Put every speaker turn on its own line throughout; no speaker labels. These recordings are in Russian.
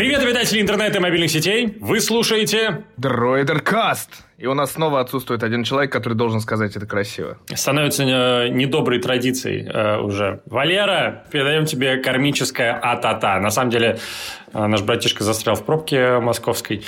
Привет, обитатели интернета и мобильных сетей! Вы слушаете...
Дроидеркаст! И у нас снова отсутствует один человек, который должен сказать это красиво.
Становится э, недоброй традицией э, уже. Валера, передаем тебе кармическое а-та-та. На самом деле, э, наш братишка застрял в пробке московской,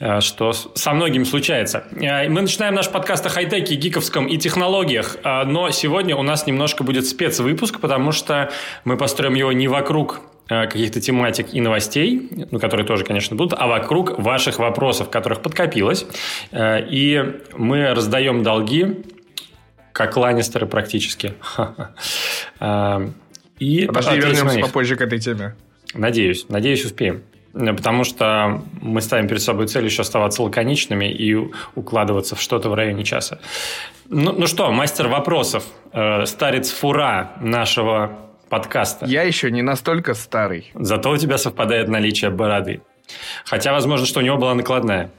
э, что со многими случается. Э, мы начинаем наш подкаст о хай-теке, гиковском и технологиях, э, но сегодня у нас немножко будет спецвыпуск, потому что мы построим его не вокруг каких-то тематик и новостей, ну, которые тоже, конечно, будут, а вокруг ваших вопросов, которых подкопилось. Э, И мы раздаем долги, как Ланнистеры практически. Э, И
Подожди, вернемся попозже к этой теме.
Надеюсь, надеюсь, успеем. Э, Потому что мы ставим перед собой цель еще оставаться лаконичными и укладываться в что-то в районе часа. Ну, ну что, мастер вопросов, э, старец фура нашего подкаста.
Я еще не настолько старый.
Зато у тебя совпадает наличие бороды. Хотя, возможно, что у него была накладная.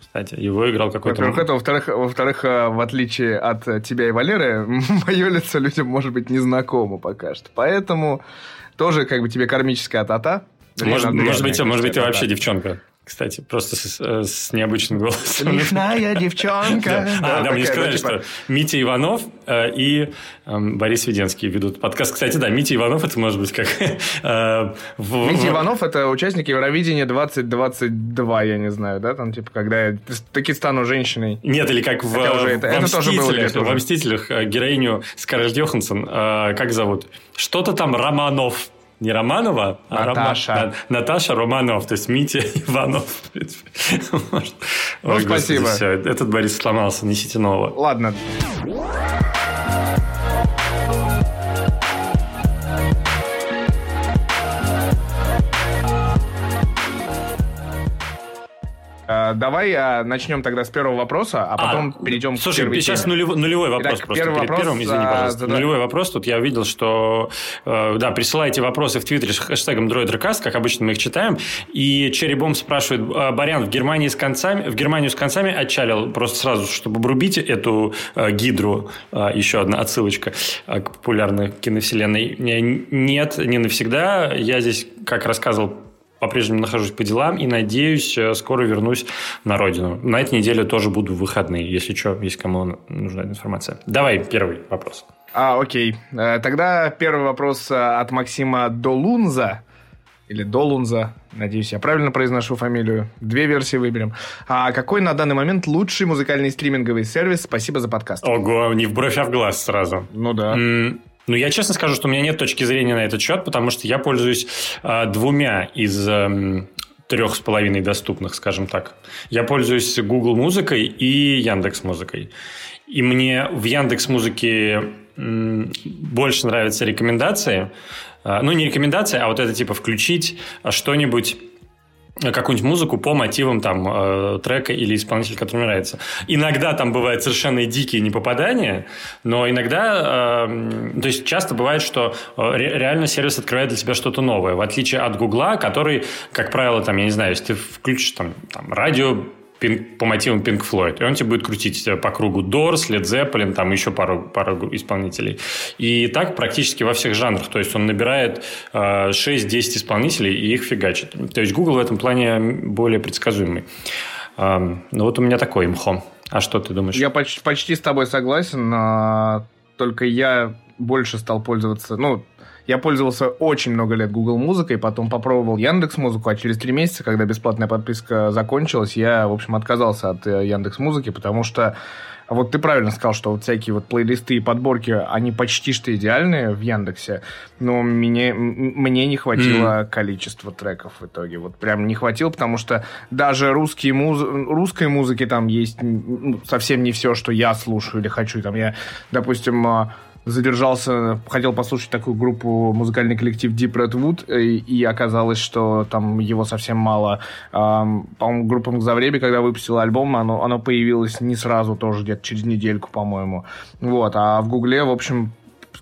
Кстати, его играл какой-то...
Во-первых, это, во-вторых, во-вторых, э, в отличие от э, тебя и Валеры, мое лицо людям может быть незнакомо пока что. Поэтому тоже как бы тебе кармическая та-та.
Может, может быть, может быть, ты вообще девчонка. Кстати, просто с, э, с необычным голосом.
Смешная девчонка.
Да. А, да, мне сказали,
ну, типа,
что Митя Иванов э, и эм, Борис Веденский ведут подкаст. Кстати, да, Митя Иванов, это может быть как... э, в-
Митя
в-
Иванов это участник Евровидения 2022, я не знаю, да, там типа, когда я таки стану женщиной.
Нет, или как в,
уже это-
в
это тоже было
во «Мстителях» э, героиню Скарлетт Йоханссон, э, как зовут? Что-то там Романов. Не Романова, а
Наташа.
Рома- Наташа Романов, то есть Митя Иванов. Может.
Ну,
Ой, господи,
спасибо.
всё, этот Борис сломался, несите нового.
Ладно. Давай э, начнем тогда с первого вопроса, а потом перейдем
Слушай,
к первой
сейчас
теме.
нулевой, нулевой вопрос
Итак,
просто.
первый
Перед
вопрос,
первым, извини,
а,
пожалуйста.
задай.
Нулевой вопрос. Тут я видел, что... э, да, присылайте вопросы в Твиттере с хэштегом DroiderCast, как обычно мы их читаем. И Черрибом спрашивает, а, Барян, в Германии с концами, в Германию с концами отчалил, просто сразу, чтобы обрубить эту э, гидру. Э, еще одна отсылочка к популярной киновселенной. Нет, не навсегда. Я здесь, как рассказывал по-прежнему нахожусь по делам и надеюсь, э, скоро вернусь на родину. На этой неделе тоже буду в выходные, если что, есть кому нужна эта информация. Давай первый вопрос.
А, окей. Э, Тогда первый вопрос э, от Максима Долунза. Или Долунза. Надеюсь, я правильно произношу фамилию. Две версии выберем. А какой на данный момент лучший музыкальный стриминговый сервис? Спасибо за подкаст.
Ого, не в бровь, а в глаз сразу.
Ну да.
М, Ну, я честно скажу, что у меня нет точки зрения на этот счет, потому что я пользуюсь а, двумя из эм, трех с половиной доступных, скажем так. Я пользуюсь Google музыкой и Яндекс музыкой. И мне в Яндекс музыке больше нравятся рекомендации. А, Ну, не рекомендации, а вот это типа включить а, что-нибудь какую-нибудь музыку по мотивам там э, трека или исполнителя, который мне нравится. Иногда там бывают совершенно дикие непопадания, но иногда, э, то есть часто бывает, что э, ре- реально сервис открывает для тебя что-то новое, в отличие от Гугла, который, как правило, там, я не знаю, если ты включишь там, там радио Pink- по мотивам Pink Floyd. И он тебе будет крутить э, по кругу Doors, Led Zeppelin, там еще пару, пару исполнителей. И так практически во всех жанрах. То есть он набирает э, 6-10 исполнителей и их фигачит. То есть Google в этом плане более предсказуемый. Эм, ну вот у меня такой имхо. А что ты думаешь?
Я почти, почти с тобой согласен, но только я больше стал пользоваться, ну, я пользовался очень много лет Google музыкой, потом попробовал Яндекс музыку, а через три месяца, когда бесплатная подписка закончилась, я, в общем, отказался от Яндекс музыки, потому что вот ты правильно сказал, что вот всякие вот плейлисты и подборки, они почти что идеальные в Яндексе, но мне, мне не хватило количества треков в итоге. Вот прям не хватило, потому что даже русские муз... русской музыки там есть совсем не все, что я слушаю или хочу. Там я, допустим, а, задержался, хотел послушать такую группу, музыкальный коллектив Deep Red Wood, и, и оказалось, что там его совсем мало. Ам, по-моему, группа Мгзавреби, когда выпустила альбом, оно, оно появилось не сразу, тоже где-то через недельку, по-моему. Вот, а в Гугле, в общем,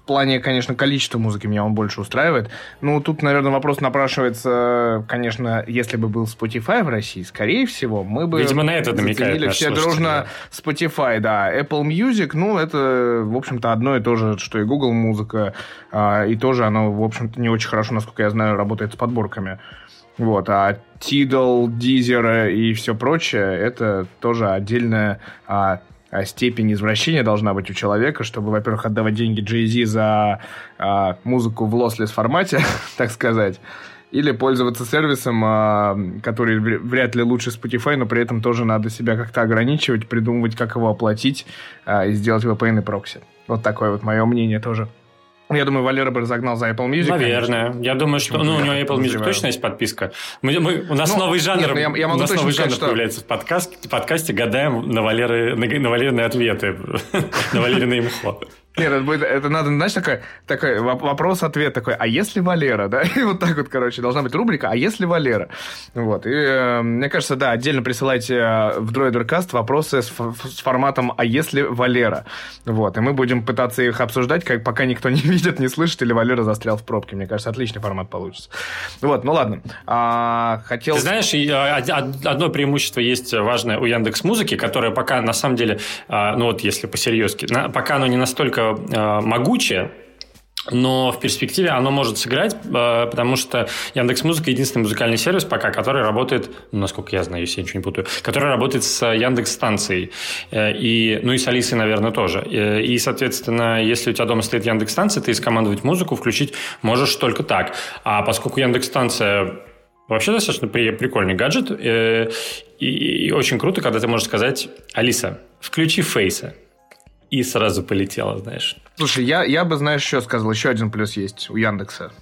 плане, конечно, количества музыки меня он больше устраивает. Ну, тут, наверное, вопрос напрашивается, конечно, если бы был Spotify в России, скорее всего, мы бы...
Видимо, на это намекает
все дружно Spotify, да. Apple Music, ну, это, в общем-то, одно и то же, что и Google Музыка, а, и тоже оно, в общем-то, не очень хорошо, насколько я знаю, работает с подборками. Вот, а Tidal, Deezer и все прочее, это тоже отдельная а, а, степень извращения должна быть у человека, чтобы, во-первых, отдавать деньги Jay-Z за а, музыку в lossless формате, так сказать, или пользоваться сервисом, а, который вряд ли лучше Spotify, но при этом тоже надо себя как-то ограничивать, придумывать, как его оплатить а, и сделать VPN и прокси. Вот такое вот мое мнение тоже. Я думаю, Валера бы разогнал за Apple Music.
Наверное. Конечно. Я думаю, что... Ну, у него Apple Music точно есть подписка. Мы, мы, у нас ну, новый жанр, нет, ну, я, я могу у нас новый жанр сказать, появляется что... в подкасте. В подкасте гадаем на, Валеры, на, на Валерины ответы. на Валерины имхо.
Нет, это, будет, это надо, знаешь, такой, такой вопрос-ответ такой, а если Валера, да? И вот так вот, короче, должна быть рубрика, а если Валера? Вот, и э, мне кажется, да, отдельно присылайте э, в Droidercast вопросы с, с форматом «а если Валера?» Вот, и мы будем пытаться их обсуждать, как, пока никто не видит, не слышит, или Валера застрял в пробке. Мне кажется, отличный формат получится. Вот, ну ладно. А, хотел...
Ты знаешь, э, одно преимущество есть важное у Яндекс Музыки, которое пока, на самом деле, а, ну вот если по-серьезки, пока оно не настолько э, могучее, но в перспективе оно может сыграть, э, потому что Яндекс Музыка единственный музыкальный сервис пока, который работает, ну, насколько я знаю, если я ничего не путаю, который работает с Яндекс станцией э, и, ну и с Алисой, наверное, тоже. Э, и, соответственно, если у тебя дома стоит Яндекс станция, ты скомандовать музыку включить можешь только так. А поскольку Яндекс станция Вообще достаточно при, прикольный гаджет. Э, и, и очень круто, когда ты можешь сказать, Алиса, включи Фейса и сразу полетело, знаешь.
Слушай, я, я бы, знаешь, еще сказал, еще один плюс есть у Яндекса.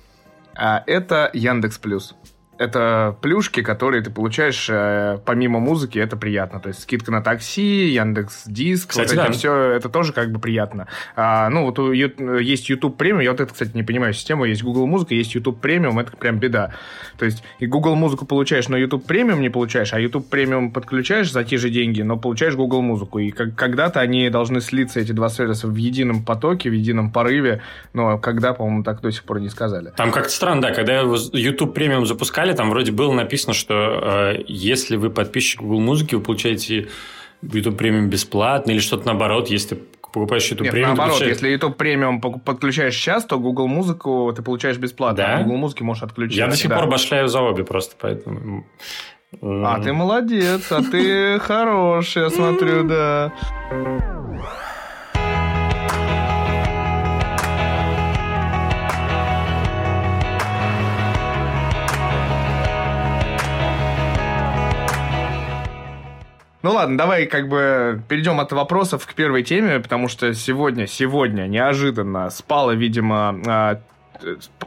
А это Яндекс Плюс это плюшки, которые ты получаешь э, помимо музыки, это приятно. То есть скидка на такси, Яндекс Диск, кстати, вот да. это все, это тоже как бы приятно. А, ну, вот у, есть YouTube премиум, я вот это, кстати, не понимаю систему, есть Google Музыка, есть YouTube премиум, это прям беда. То есть и Google Музыку получаешь, но YouTube премиум не получаешь, а YouTube премиум подключаешь за те же деньги, но получаешь Google Музыку. И как, когда-то они должны слиться, эти два сервиса, в едином потоке, в едином порыве, но когда, по-моему, так до сих пор не сказали.
Там как-то странно, да, когда YouTube премиум запускали, писали, там вроде было написано, что э, если вы подписчик Google Музыки, вы получаете YouTube премиум бесплатно, или что-то наоборот, если покупаешь YouTube
Нет,
премиум.
наоборот, получаешь... если YouTube премиум подключаешь сейчас, то Google музыку ты получаешь бесплатно,
да?
а Google музыки можешь отключить.
Я до сих да. пор башляю за обе просто, поэтому...
А ты молодец, а ты хороший, я смотрю, да. Ну ладно, давай как бы перейдем от вопросов к первой теме, потому что сегодня, сегодня неожиданно спала, видимо, а,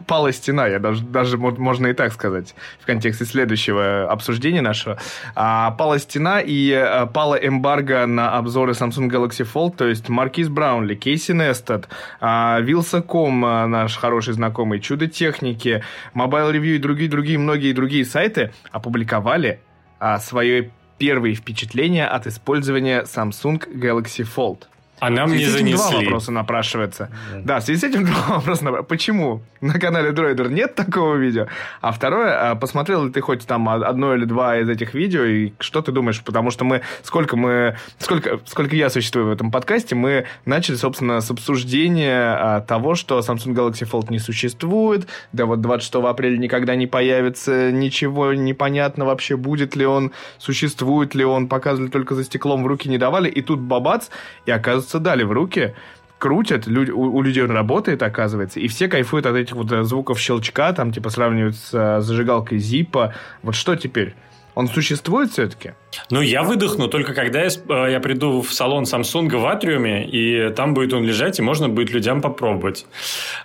пала стена, я даже, даже можно и так сказать, в контексте следующего обсуждения нашего. А, пала стена и а, пала эмбарго на обзоры Samsung Galaxy Fold, то есть Маркиз Браунли, Кейси Нестед, а, Вилса.ком, а, наш хороший знакомый, Чудо Техники, Mobile Review и другие-другие, многие другие сайты опубликовали а, свои первые впечатления от использования Samsung Galaxy Fold.
А нам не занесли.
два вопроса напрашивается. Да, да в связи с этим два вопроса напрашивается. Почему на канале Дроидер нет такого видео? А второе, а посмотрел ли ты хоть там одно или два из этих видео, и что ты думаешь? Потому что мы, сколько мы, сколько, сколько я существую в этом подкасте, мы начали, собственно, с обсуждения а, того, что Samsung Galaxy Fold не существует, да вот 26 апреля никогда не появится, ничего непонятно вообще, будет ли он, существует ли он, показывали только за стеклом, в руки не давали, и тут бабац, и оказывается, оказывается, дали в руки, крутят, люди, у, у людей он работает, оказывается, и все кайфуют от этих вот э, звуков щелчка, там, типа, сравнивают с э, зажигалкой Зипа. Вот что теперь? Он существует все-таки?
Ну, я выдохну только когда я, э, я приду в салон Samsung в Атриуме, и там будет он лежать, и можно будет людям попробовать.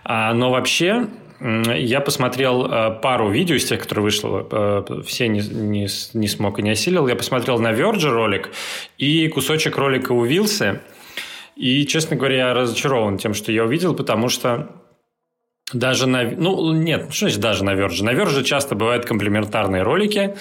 А, но вообще, я посмотрел пару видео из тех, которые вышло, все не, не, не смог и не осилил. Я посмотрел на Verge ролик и кусочек ролика у Вилсы. И, честно говоря, я разочарован тем, что я увидел, потому что даже на... Ну, нет, что значит даже на Verge? На Verge часто бывают комплементарные ролики,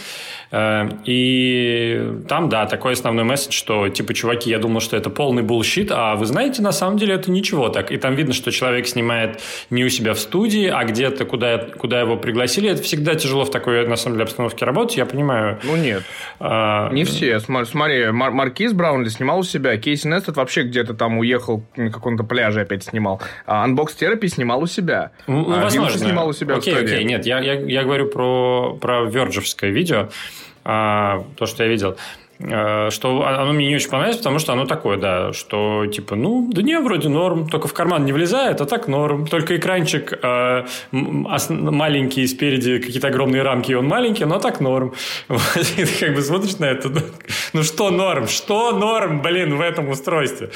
и там, да, такой основной месседж, что, типа, чуваки, я думал, что это полный bullshit, а вы знаете, на самом деле это ничего так. И там видно, что человек снимает не у себя в студии, а где-то, куда, куда его пригласили. Это всегда тяжело в такой, на самом деле, обстановке работать, я понимаю.
Ну, нет. А... Не все. Смотри, Мар Маркиз Браунли снимал у себя, Кейси Нестед вообще где-то там уехал на каком-то пляже опять снимал. А Unbox Therapy снимал у себя.
Ну, а, возможно. снимал у себя окей, в Окей, нет, я, я, я говорю про, про верджевское видео, то, что я видел. Э, что оно мне не очень понравилось, потому что оно такое, да, что типа, ну, да не, вроде норм, только в карман не влезает, а так норм. Только экранчик э, маленький, спереди какие-то огромные рамки, и он маленький, но так норм. Вот, и ты как бы смотришь на это, ну, что норм, что норм, блин, в этом устройстве?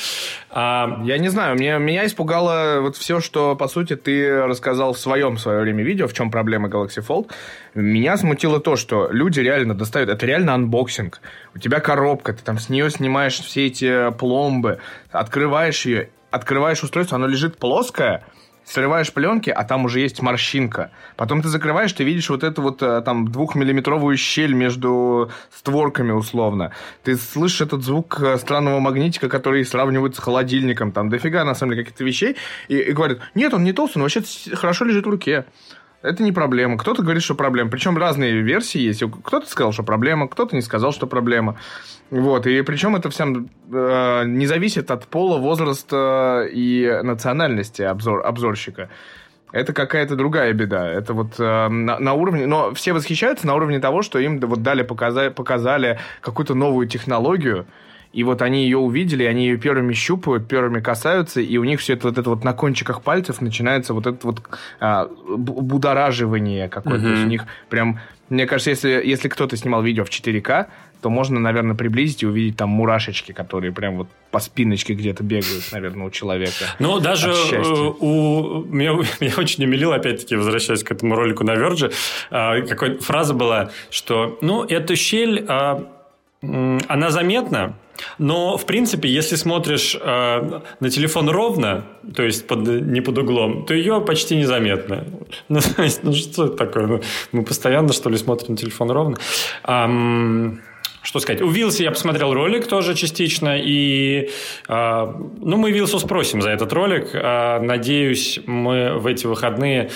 А... Я не знаю, меня, меня испугало вот все, что, по сути, ты рассказал в своем в свое время видео, в чем проблема Galaxy Fold. Меня смутило то, что люди реально достают, это реально анбоксинг. У тебя коробка, ты там с нее снимаешь все эти пломбы, открываешь ее, открываешь устройство, оно лежит плоское, срываешь пленки, а там уже есть морщинка. Потом ты закрываешь, ты видишь вот эту вот э, там двухмиллиметровую щель между створками условно. Ты слышишь этот звук э, странного магнитика, который сравнивают с холодильником. Там дофига, на самом деле, каких-то вещей. И, и говорят, нет, он не толстый, он вообще хорошо лежит в руке. Это не проблема. Кто-то говорит, что проблема. Причем разные версии есть. Кто-то сказал, что проблема, кто-то не сказал, что проблема. Вот. И причем это всем э, не зависит от пола, возраста и национальности обзор, обзорщика. Это какая-то другая беда. Это вот э, на, на уровне... Но все восхищаются на уровне того, что им вот дали, показали, показали какую-то новую технологию, и вот они ее увидели, они ее первыми щупают, первыми касаются, и у них все это вот это вот на кончиках пальцев начинается вот это вот а, будораживание какое-то. Mm-hmm. То есть у них прям... Мне кажется, если, если кто-то снимал видео в 4К, то можно, наверное, приблизить и увидеть там мурашечки, которые прям вот по спиночке где-то бегают, наверное, у человека.
Ну, даже э, у... Меня, меня очень умилило, опять-таки, возвращаясь к этому ролику на Вердже, а, какая фраза была, что, ну, эту щель, а, она заметна, но, в принципе, если смотришь э, на телефон ровно, то есть под, не под углом, то ее почти незаметно. Ну, то есть, ну что это такое? Ну, мы постоянно, что ли, смотрим телефон ровно. Um, что сказать, у Вилса я посмотрел ролик тоже частично, и э, ну, мы Вилсу спросим за этот ролик. Э, надеюсь, мы в эти выходные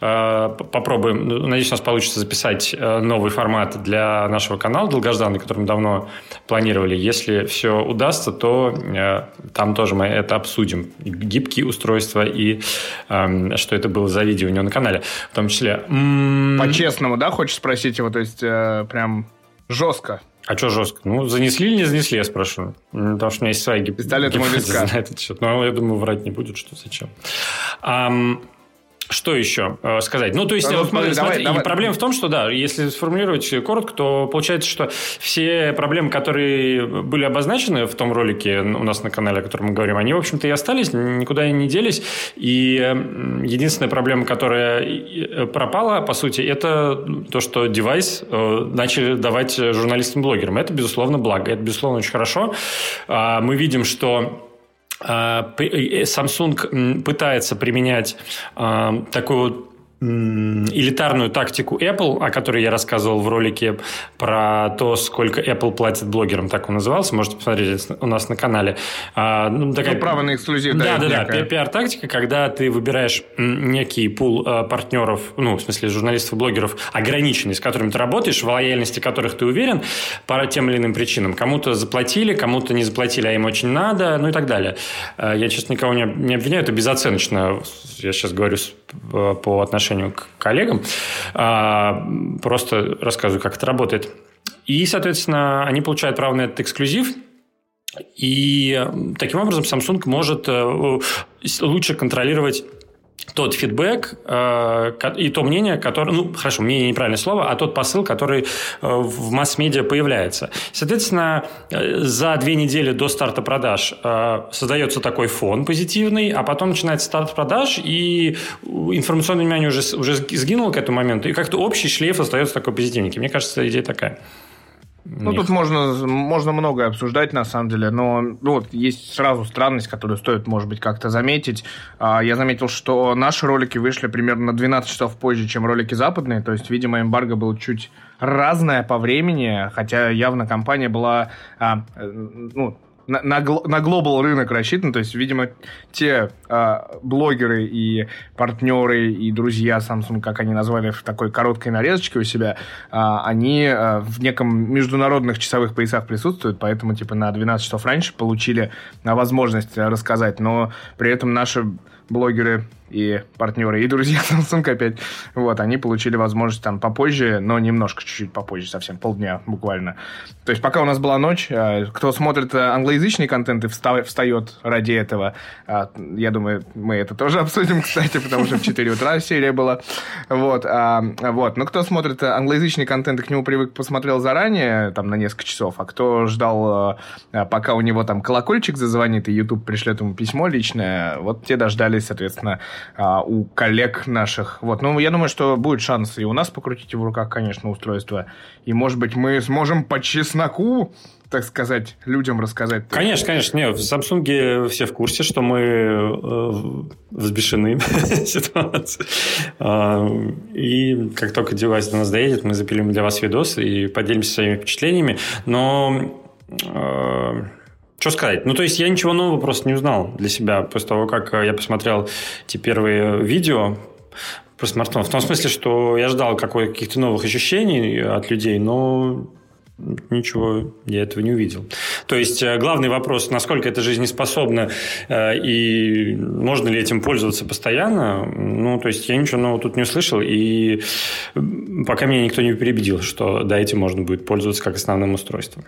э, попробуем, ну, надеюсь, у нас получится записать э, новый формат для нашего канала долгожданный, который мы давно планировали. Если все удастся, то э, там тоже мы это обсудим. Гибкие устройства и э, что это было за видео у него на канале в том числе.
По-честному, да, хочешь спросить его? То есть, э, прям жестко.
А что жестко? Ну, занесли или не занесли, я спрашиваю. Потому что у меня есть своя гипотеза на этот счет. Но я думаю, врать не будет, что зачем. Что еще э, сказать? Ну, то есть, ну, смотри, смотри, давай, проблема в том, что, да, если сформулировать коротко, то получается, что все проблемы, которые были обозначены в том ролике у нас на канале, о котором мы говорим, они, в общем-то, и остались, никуда и не делись. И единственная проблема, которая э, пропала, по сути, это то, что девайс э, начали давать журналистам-блогерам. Это, безусловно, благо. Это, безусловно, очень хорошо. А, мы видим, что э, Samsung пытается применять а, такую вот элитарную тактику Apple, о которой я рассказывал в ролике про то, сколько Apple платит блогерам, так он назывался, можете посмотреть у нас на канале.
А, ну, такая... ну, право на эксклюзив.
Да, да, да, да. Пиар-тактика, когда ты выбираешь некий пул э, партнеров, ну, в смысле журналистов, блогеров, ограниченный, с которыми ты работаешь, в лояльности которых ты уверен, по тем или иным причинам. Кому-то заплатили, кому-то не заплатили, а им очень надо, ну и так далее. Э, я сейчас никого не обвиняю, это безоценочно. Я сейчас говорю э, по отношению отношению к коллегам. А, просто рассказываю, как это работает. И, соответственно, они получают право на этот эксклюзив, и таким образом Samsung может э, лучше контролировать тот фидбэк э, и то мнение, которое, ну, хорошо, мнение неправильное слово, а тот посыл, который э, в масс-медиа появляется. Соответственно, э, за две недели до старта продаж э, создается такой фон позитивный, а потом начинается старт продаж, и информационное внимание уже, уже сгинуло к этому моменту, и как-то общий шлейф остается такой позитивненький. Мне кажется, идея такая.
Ну, тут можно, можно многое обсуждать, на самом деле, но ну, вот есть сразу странность, которую стоит, может быть, как-то заметить. А, я заметил, что наши ролики вышли примерно на 12 часов позже, чем ролики западные, то есть, видимо, эмбарго был чуть разное по времени, хотя явно компания была, а, э, ну, на, на, на глобал рынок рассчитан, то есть, видимо, те э, блогеры и партнеры и друзья Samsung, как они назвали в такой короткой нарезочке у себя, э, они э, в неком международных часовых поясах присутствуют, поэтому типа на 12 часов раньше получили возможность рассказать, но при этом наши блогеры и партнеры, и друзья Samsung опять, вот, они получили возможность там попозже, но немножко чуть-чуть попозже, совсем полдня буквально. То есть пока у нас была ночь, э, кто смотрит э, англоязычный контент и встает ради этого, э, я думаю, мы это тоже обсудим, кстати, потому что в 4 утра серия была. Вот, а, вот. Но кто смотрит англоязычный контент и к нему привык, посмотрел заранее, там, на несколько часов, а кто ждал, пока у него там колокольчик зазвонит, и YouTube пришлет ему письмо личное, вот те дождались, соответственно, а, у коллег наших. Вот. Ну, я думаю, что будет шанс и у нас покрутить в руках, конечно, устройство. И, может быть, мы сможем по чесноку так сказать, людям рассказать.
Конечно, конечно. Не, в Samsung все в курсе, что мы э, взбешены ситуацией. А, и как только девайс до нас доедет, мы запилим для вас видос и поделимся своими впечатлениями. Но э, что сказать? Ну, то есть, я ничего нового просто не узнал для себя после того, как э, я посмотрел те первые видео про смартфон. В том смысле, что я ждал каких-то новых ощущений от людей, но ничего я этого не увидел. То есть э, главный вопрос, насколько это жизнеспособно э, и можно ли этим пользоваться постоянно, ну, то есть я ничего нового тут не услышал, и пока меня никто не перебедил, что да, этим можно будет пользоваться как основным устройством.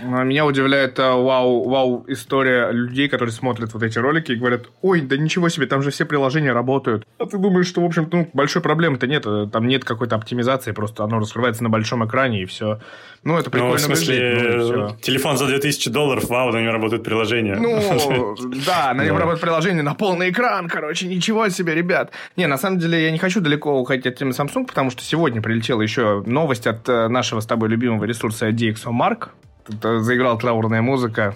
А меня удивляет э, вау, вау история людей, которые смотрят вот эти ролики и говорят, ой, да ничего себе, там же все приложения работают. А ты думаешь, что, в общем-то, ну, большой проблемы-то нет, там нет какой-то оптимизации, просто оно раскрывается на большом экране и все. Ну, это прикольно ну, в
смысле, выглядит, ну, телефон за 2000 долларов, вау, на нем работает приложение.
Ну, да, на нем работает приложение на полный экран, короче, ничего себе, ребят. Не, на самом деле, я не хочу далеко уходить от темы Samsung, потому что сегодня прилетела еще новость от э, нашего с тобой любимого ресурса DxOMark. Тут э, заиграла траурная музыка.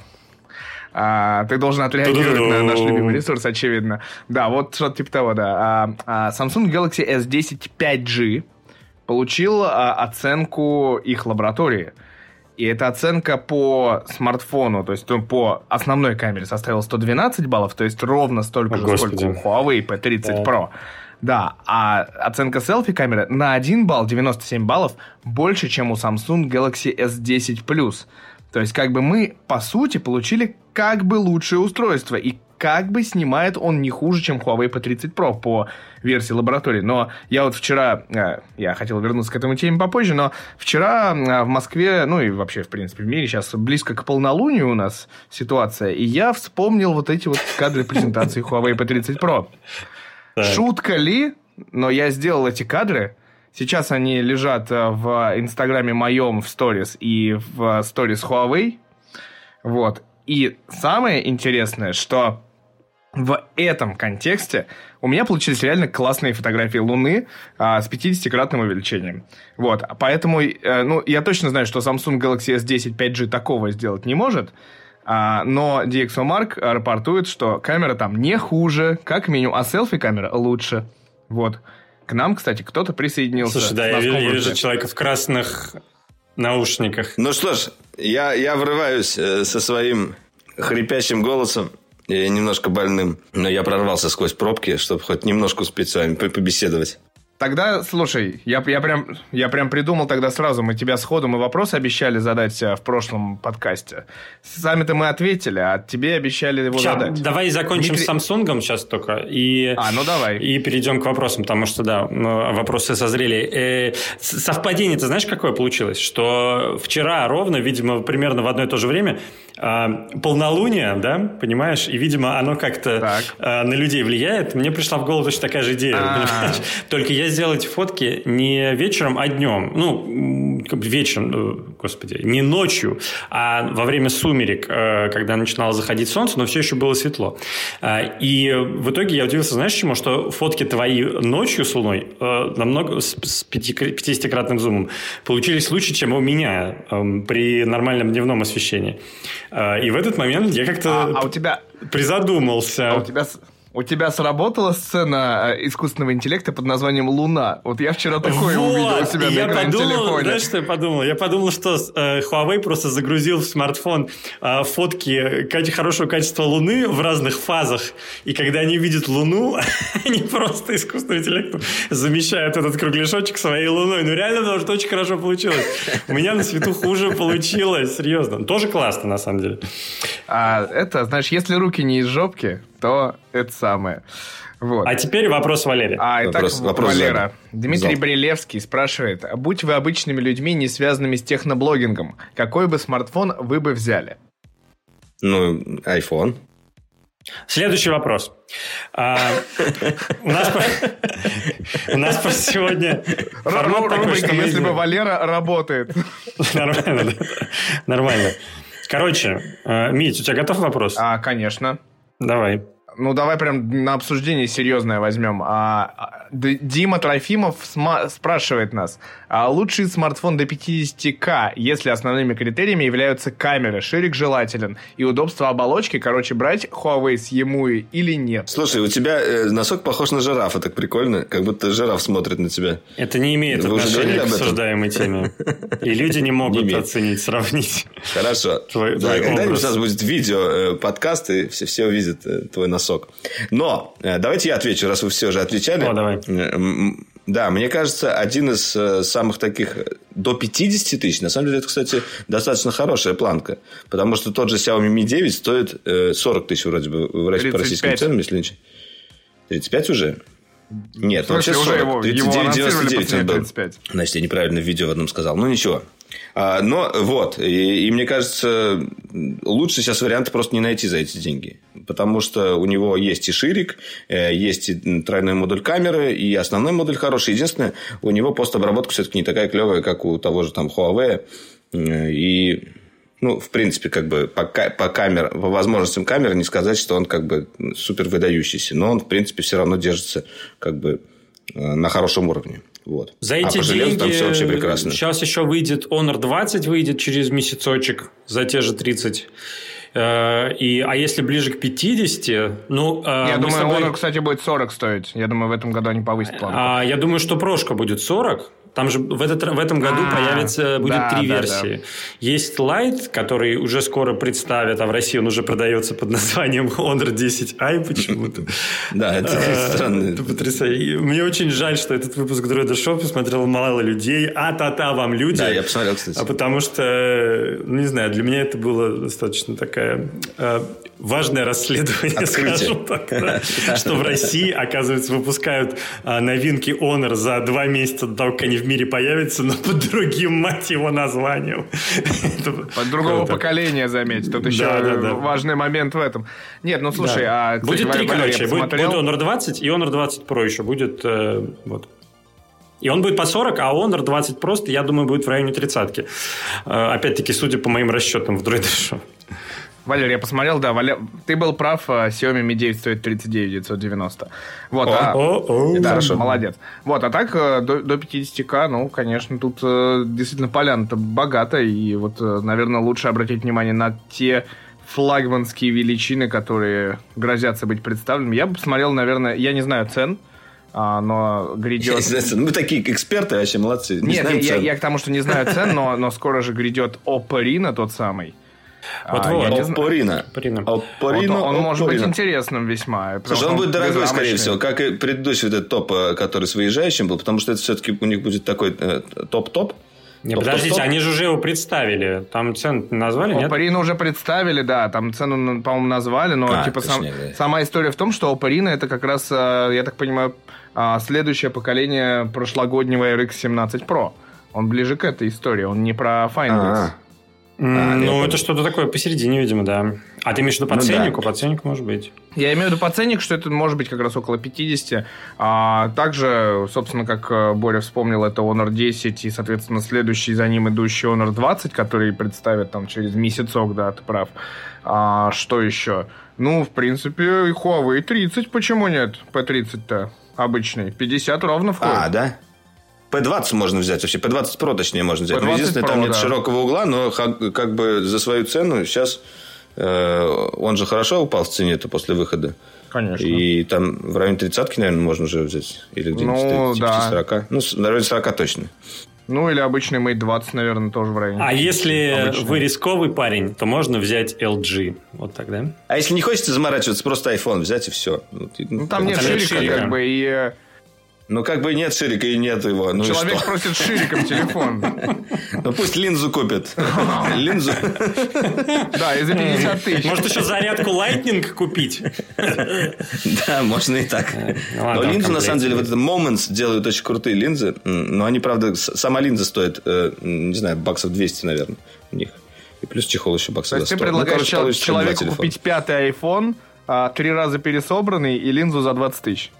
А, ты должен отреагировать на наш любимый ресурс, очевидно. Да, вот что-то типа того, да. А, а Samsung Galaxy S10 5G получил а, оценку их лаборатории. И эта оценка по смартфону, то есть ну, по основной камере составила 112 баллов, то есть ровно столько О, же, Господи. сколько у Huawei P30 да. Pro. Да, а оценка селфи-камеры на 1 балл, 97 баллов, больше, чем у Samsung Galaxy S10 Plus. То есть, как бы мы, по сути, получили как бы лучшее устройство. И как бы снимает он не хуже, чем Huawei P30 Pro по версии лаборатории. Но я вот вчера, э, я хотел вернуться к этому теме попозже, но вчера э, в Москве, ну и вообще, в принципе, в мире сейчас близко к полнолунию у нас ситуация, и я вспомнил вот эти вот кадры презентации Huawei P30 Pro. Шутка ли? Но я сделал эти кадры, Сейчас они лежат э, в Инстаграме моем в сторис и в сторис Huawei. Вот. И самое интересное, что в этом контексте у меня получились реально классные фотографии Луны а, с 50-кратным увеличением. Вот, поэтому, э, ну, я точно знаю, что Samsung Galaxy S10 5G такого сделать не может, а, но DxOMark рапортует, что камера там не хуже, как минимум, а селфи-камера лучше. Вот. К нам, кстати, кто-то присоединился.
Слушай, да, я, я вижу человека в красных наушниках.
Ну что ж, я, я врываюсь э, со своим хрипящим голосом немножко больным. Но я прорвался сквозь пробки, чтобы хоть немножко успеть с вами побеседовать.
Тогда, слушай, я, я, прям, я прям придумал тогда сразу, мы тебя сходу, мы вопрос обещали задать э, в прошлом подкасте. Сами-то мы ответили, а тебе обещали его сейчас, задать.
Давай закончим Дмитрий... с Samsung сейчас только. И,
а, ну давай.
И перейдем к вопросам, потому что, да, вопросы созрели. Э, совпадение, ты знаешь, какое получилось? Что вчера ровно, видимо, примерно в одно и то же время а, полнолуние, да, понимаешь, и, видимо, оно как-то а, на людей влияет. Мне пришла в голову точно такая же идея, а. понимаешь? Только я сделал эти фотки не вечером, а днем. Ну, вечером, э, господи, не ночью, а во время сумерек, э, когда начинало заходить солнце, но все еще было светло. И в итоге я удивился, знаешь, чему? Что фотки твои ночью с луной намного с 50-кратным зумом получились лучше, чем у меня эм, при нормальном дневном освещении. И в этот момент я как-то
а, а у тебя
призадумался.
А у тебя у тебя сработала сцена э, искусственного интеллекта под названием «Луна». Вот я вчера такое вот, увидел у себя на я
подумал,
телефоне.
Знаешь, что я подумал? Я подумал, что э, Huawei просто загрузил в смартфон э, фотки хорошего качества Луны в разных фазах. И когда они видят Луну, они просто искусственным интеллектом замещают этот кругляшочек своей Луной. Ну, реально, потому что очень хорошо получилось. У меня на свету хуже получилось, серьезно. Тоже классно, на самом деле.
А это, знаешь, если руки не из жопки, то это самое. Вот.
А теперь вопрос Валерия.
А, итак, вопрос, вопрос Валера. Сзади. Дмитрий Зал. Брилевский спрашивает, будь вы обычными людьми, не связанными с техноблогингом, какой бы смартфон вы бы взяли?
Ну, iPhone.
Следующий вопрос. А, у нас у нас просто сегодня
формат такой, что если бы Валера работает.
Нормально, Нормально. Короче, э, Мить, у тебя готов вопрос?
А, конечно.
Давай.
Ну, давай прям на обсуждение серьезное возьмем. А, а Дима Трофимов спрашивает нас. А лучший смартфон до 50к, если основными критериями являются камеры, ширик желателен и удобство оболочки, короче, брать Huawei с EMUI или нет?
Слушай, у тебя э, носок похож на жирафа, так прикольно, как будто жираф смотрит на тебя.
Это не имеет Вы отношения к обсуждаемой теме. И люди не могут не оценить, сравнить.
Хорошо. Твой, да, когда-нибудь у нас будет видео, э, подкаст, и все, все увидят э, твой носок. Но э, давайте я отвечу, раз вы все же отвечали.
О, давай.
Да, мне кажется, один из э, самых таких э, до 50 тысяч, на самом деле, это, кстати, достаточно хорошая планка. Потому что тот же Xiaomi Mi 9 стоит 40 тысяч вроде бы в, по российским ценам, если не 35 уже? Нет,
вообще 40. Его, 39,99 он был. 35.
Значит, я неправильно в видео в одном сказал. Ну, ничего. А, но вот, и, и мне кажется, лучше сейчас варианты просто не найти за эти деньги. Потому что у него есть и ширик, э, есть и тройной модуль камеры, и основной модуль хороший. Единственное, у него постобработка все-таки не такая клевая, как у того же там Huawei. И ну, в принципе, как бы по, по, камер, по возможностям камеры не сказать, что он как бы супер выдающийся. Но он, в принципе, все равно держится как бы э, на хорошем уровне. Вот.
За эти а
деньги там все вообще прекрасно.
Сейчас еще выйдет Honor 20, выйдет через месяцочек за те же 30. Э, и, а если ближе к 50, ну...
Э, я думаю, собой... Honor, кстати, будет 40 стоить. Я думаю, в этом году они повысят планку.
А, я думаю, что прошка будет 40, там же в, этот, в этом году а, появится, будет да, три да, версии. Да. Есть Lite, который уже скоро представят, а в России он уже продается под названием Honor 10i почему-то.
Да, это а, странно.
Потрясающе. Мне очень жаль, что этот выпуск Droid Show посмотрел мало людей. А та-та вам люди.
Да, я посмотрел, кстати.
А потому что, ну, не знаю, для меня это было достаточно такая а, важное расследование, Открытие. скажем так, да, что в России, оказывается, выпускают а, новинки Honor за два месяца до того, как они в мире появятся, но под другим, мать его, названием.
Под другого поколения, заметь. Тут еще важный момент в этом. Нет, ну слушай, а...
Будет три, короче. Будет Honor 20 и Honor 20 Pro еще будет. Э, вот. И он будет по 40, а Honor 20 просто, я думаю, будет в районе тридцатки. Э, опять-таки, судя по моим расчетам в Droid.
Валер, я посмотрел, да, Валя... ты был прав, а, Xiaomi Mi 9 стоит 39 990. Вот, о, а... о, о, да, хорошо. молодец. Вот, а так э, до, до 50к, ну, конечно, тут э, действительно поляна-то богата, и вот, э, наверное, лучше обратить внимание на те флагманские величины, которые грозятся быть представленными. Я бы посмотрел, наверное, я не знаю цен, а, но грядет...
Мы такие эксперты, вообще молодцы.
Не Нет, я, я, я к тому, что не знаю цен, но, но скоро же грядет Oppo Reno тот самый.
Вот, а, вот. Опорина.
Опорина.
Опорина. Вот он, он может быть интересным весьма.
Слушай, он будет дорогой, скорее всего, как и предыдущий вот этот топ, э, который с выезжающим был, потому что это все-таки у них будет такой э, топ-топ.
Не, топ, подождите, топ, топ. они же уже его представили. Там цену назвали, нет?
Опарина уже представили, да. Там цену, по-моему, назвали, но а, типа точнее, сам, да. сама история в том, что Опарина это как раз, э, я так понимаю, следующее поколение прошлогоднего RX 17 Pro. Он ближе к этой истории, он не про Fine А-а-а.
А, ну, это что-то такое посередине, видимо, да. А ты имеешь в виду по
Ну
ценнику?
да.
По ценнику может быть.
Я имею в виду по ценник, что это может быть как раз около 50. А также, собственно, как э, Боря вспомнил, это Honor 10 и, соответственно, следующий за ним идущий Honor 20, который представят там через месяцок, да, ты прав. А, что еще? Ну, в принципе, и Huawei 30, почему нет? P30-то обычный. 50 ровно входит.
А, да? P20 можно взять вообще. P20 Pro, точнее, можно взять. Но
P20
единственное,
Pro,
там нет
да.
широкого угла, но как бы за свою цену сейчас... э, он же хорошо упал в цене-то после выхода.
Конечно.
И там в районе тридцатки, наверное, можно уже взять. Или где-нибудь
Ну,
типа
да.
40. Ну, на районе 40 точно.
Ну, или обычный Mate 20, наверное, тоже в районе.
А если
Обычный.
вы рисковый парень, то можно взять LG. Вот тогда.
А если не хочется заморачиваться, просто iPhone взять и все.
Ну, там нет
Там нет
ширика,
ширика.
как бы, и э,
Ну, как бы нет ширика и нет его. Ну,
человек
что?
просит шириком телефон.
Ну, пусть линзу купит. Линзу.
Да, и за 50 тысяч.
Может, еще зарядку Lightning купить?
Да, можно и так.
Ну, ладно,
Но
в
линзы, на самом деле, вот
будет.
это Moments делают очень крутые линзы. Но они, правда, сама линза стоит, э, не знаю, баксов 200, наверное, у них. И плюс чехол еще
То
баксов
есть
за
ты
100. Ну,
предлагаешь человеку купить пятый iPhone, а, три раза пересобранный и линзу за 20 тысяч,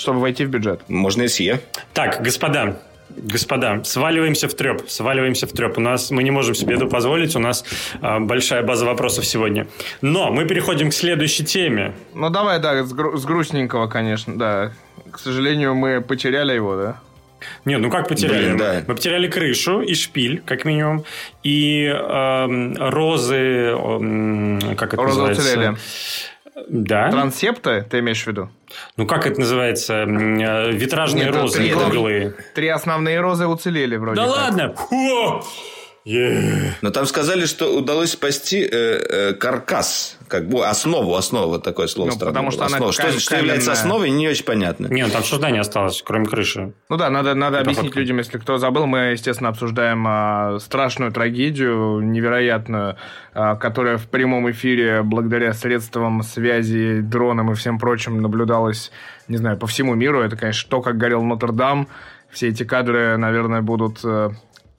чтобы войти в бюджет.
Можно SE.
Так, господа, господа, сваливаемся в треп, сваливаемся в треп. У нас мы не можем себе это позволить, у нас а, большая база вопросов сегодня. Но мы переходим к следующей теме.
Ну давай, да, с, гру- с грустненького, конечно, да. К сожалению, мы потеряли его, да?
Нет, ну как потеряли?
Блин, да.
Мы потеряли крышу и шпиль, как минимум, и эм, розы, эм, как это
Розы
называется?
уцелели.
Да.
Трансепты, ты имеешь в виду?
Ну как это называется? Э, Витражные
Нет,
розы
три-
круглые.
Три основные розы уцелели вроде
Да
как.
ладно! Фу! Е.
Но там сказали, что удалось спасти э, э, каркас, как бы основу, основу, вот такое слово
Ну,
странное
потому что она
Основа. Что,
кам-
что является
каменная.
основой, не очень понятно.
Не, ну там что здание осталось, кроме крыши.
Ну да, надо, надо
Это
объяснить
факт.
людям, если кто забыл, мы, естественно, обсуждаем а, страшную трагедию, невероятную, а, которая в прямом эфире благодаря средствам связи, дронам и всем прочим наблюдалась, не знаю, по всему миру. Это, конечно, то, как горел Нотр-Дам. Все эти кадры, наверное, будут э,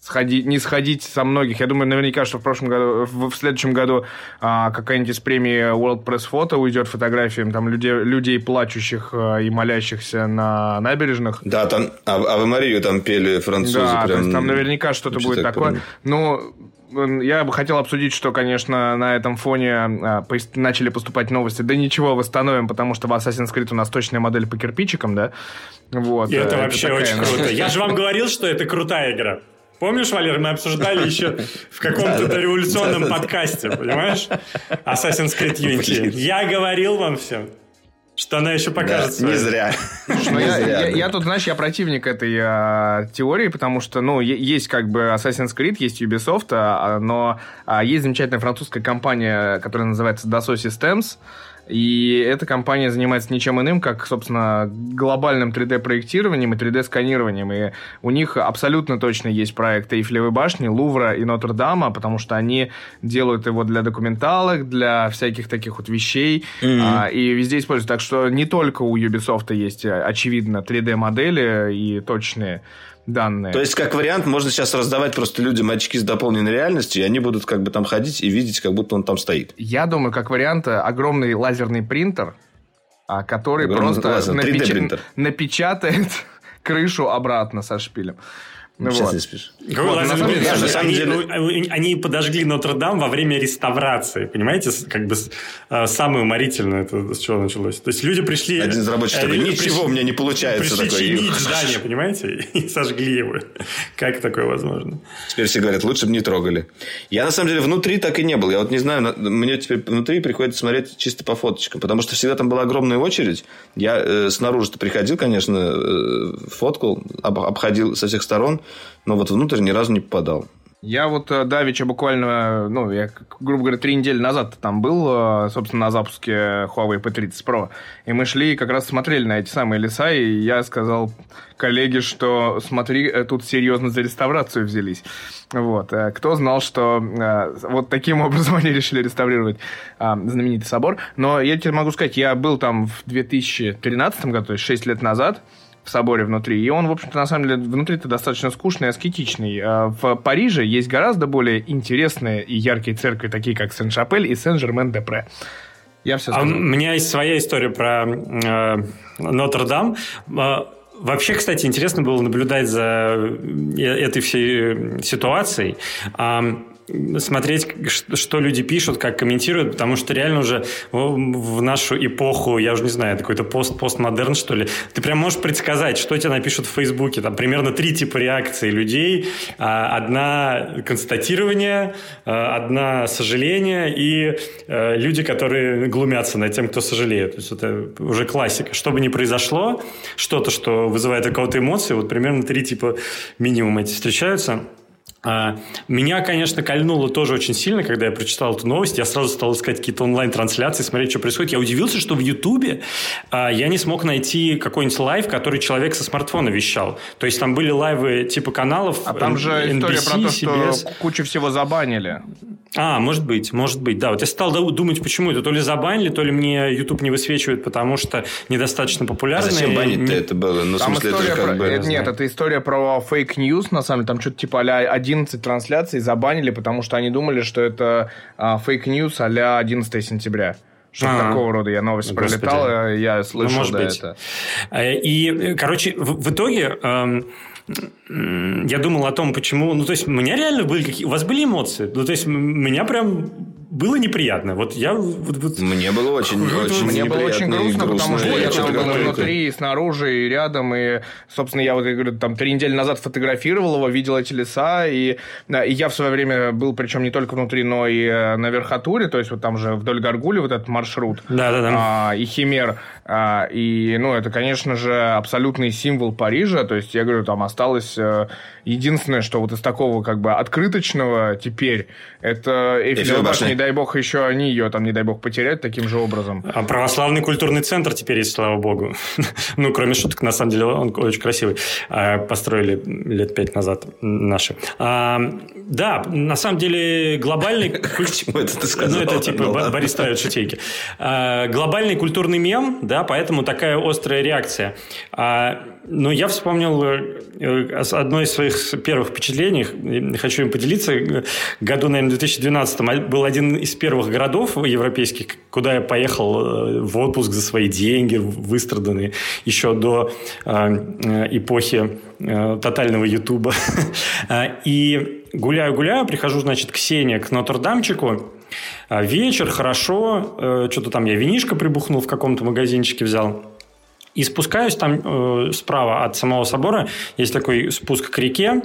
сходить, не сходить со многих. Я думаю, наверняка, что в прошлом году, в, в следующем году а, какая-нибудь из премии World Press Photo уйдет фотографиям там людей, людей плачущих а, и молящихся на набережных.
Да, там Ав- Аве Марию там пели французы.
Да, то
прям,
есть там наверняка что-то будет
так
такое. Ну, я бы хотел обсудить, что, конечно, на этом фоне а, начали поступать новости. Да ничего, восстановим, потому что в Assassin's Creed у нас точная модель по кирпичикам, да? Вот.
И это
э,
вообще
такая
очень круто. Я же вам говорил, что это крутая игра. Помнишь, Валер, мы обсуждали еще в каком-то революционном подкасте, понимаешь? Assassin's Creed Unity. Я говорил вам всем, что она еще
Да,
покажется.
не зря.
Ну,
Не
я,
зря,
я-
да.
я тут, знаешь, я противник этой а, теории, потому что, ну, есть как бы Assassin's Creed, есть Ubisoft, а, а, но а, есть замечательная французская компания, которая называется Dassault Systems, и эта компания занимается ничем иным, как, собственно, глобальным 3D-проектированием и 3D-сканированием. И у них абсолютно точно есть проект Эйфелевой башни, Лувра и Нотр-Дама, потому что они делают его для документалок, для всяких таких вот вещей, а, и везде используют. Так что не только у Ubisoft есть, а, очевидно, 3D-модели и точные данные.
То есть, как вариант, можно сейчас раздавать просто людям очки с дополненной реальностью, и они будут как бы там ходить и видеть, как будто он там стоит.
Я думаю, как вариант, э, огромный лазерный принтер, а, который
Огромный
просто
лазерный 3D
напеча-
принтер.
напечатает крышу обратно со шпилем. Ну
Сейчас
вот.
не спишь.
Вот,
лазерный
на самом
деле- на самом
они,
деле-
ну, они подожгли Нотр-Дам во время реставрации. Понимаете, как бы а, самое уморительное это с чего началось. То есть люди пришли...
Один из рабочих
э,
такой,
люди
ничего у меня не получается.
Пришли
такой,
чинить здание, понимаете, и сожгли его. Как такое возможно?
Теперь все говорят, лучше бы не трогали. Я, на самом деле, внутри так и не был. Я вот не знаю, на- мне теперь внутри приходится смотреть чисто по фоточкам. Потому что всегда там была огромная очередь. Я э, снаружи-то приходил, конечно, э, фоткал, об- обходил со всех сторон. Но вот внутрь ни разу не попадал.
Я вот э, давеча буквально, ну, я, грубо говоря, три недели назад там был, э, собственно, на запуске Huawei P30 Pro. И мы шли и как раз смотрели на эти самые леса, и я сказал коллеге, что смотри, э, тут серьезно за реставрацию взялись. Вот. Кто знал, что вот таким образом они решили реставрировать знаменитый собор. Но я тебе могу сказать, я был там в 2013 году, то есть 6 лет назад, в соборе внутри. И он, в общем-то, на самом деле, внутри-то достаточно скучный и аскетичный. А в Париже есть гораздо более интересные и яркие церкви, такие как Сен-Шапель и Сен-Жермен-де-Пре.
Я все сказал. А у меня есть своя история про э, Нотр-Дам. А, вообще, кстати, интересно было наблюдать за э, этой всей ситуацией смотреть, что люди пишут, как комментируют, потому что реально уже в нашу эпоху, я уже не знаю, какой-то пост постмодерн, что ли, ты прям можешь предсказать, что тебе напишут в Фейсбуке. Там примерно три типа реакции людей. А, одна констатирование, а, одна сожаление и э, люди, которые глумятся над тем, кто сожалеет. То есть это уже классика. Что бы ни произошло, что-то, что вызывает у кого-то эмоции, вот примерно три типа минимум эти встречаются. А, меня, конечно, кольнуло тоже очень сильно, когда я прочитал эту новость. Я сразу стал искать какие-то онлайн-трансляции, смотреть, что происходит. Я удивился, что в Ютубе а, я не смог найти какой-нибудь лайв, который человек со смартфона вещал. То есть там были лайвы типа каналов
А там же NBC, история про то, CBS. что кучу всего забанили.
А, может быть, может быть, да. Вот я стал думать, почему это. То ли забанили, то ли мне YouTube не высвечивает, потому что недостаточно популярно. А
зачем банить-то это было? Ну,
там в смысле, это же как про... бы... Нет, это история про fake news, на самом деле. Там что-то типа а 11 трансляций забанили, потому что они думали, что это а, fake news а 11 сентября. Что-то а, такого рода я новость Господи. пролетала, я ну, слышал ну, может да, быть. это.
Э, и, короче, в, в итоге... Эм я думал о том, почему... Ну, то есть, у меня реально были какие... У вас были эмоции? Ну, то есть, меня прям было неприятно. Вот я... Вот,
вот... Мне было очень, очень
Мне было очень грустно, потому что я там был внутри, и снаружи, и рядом, и, собственно, я вот, я говорю, там три недели назад фотографировал его, видел эти леса, и, и я в свое время был, причем не только внутри, но и э, на верхотуре, то есть вот там же вдоль Гаргули вот этот маршрут.
Да-да-да.
А, и Химер. А, и, ну, это, конечно же, абсолютный символ Парижа, то есть, я говорю, там осталось э, единственное, что вот из такого как бы открыточного теперь, это Эйфелева башня, дай бог, еще они ее там, не дай бог, потерять таким же образом.
А православный культурный центр теперь есть, слава богу. ну, кроме шуток, на самом деле, он очень красивый. А, построили лет пять назад наши. А, да, на самом деле, глобальный...
Почему это ты сказал?
Ну, это типа ну Борис ставит шутейки. А, глобальный культурный мем, да, поэтому такая острая реакция. Но я вспомнил э, одно из своих первых впечатлений, хочу им поделиться. Году, наверное, в 2012 был один из первых городов европейских, куда я поехал э, в отпуск за свои деньги, выстраданные еще до э, эпохи тотального Ютуба. И гуляю-гуляю, прихожу, значит, к Сене, к Нотр-Дамчику, Вечер, хорошо, что-то там я винишко прибухнул в каком-то магазинчике взял. И спускаюсь там э, справа от самого собора, есть такой спуск к реке,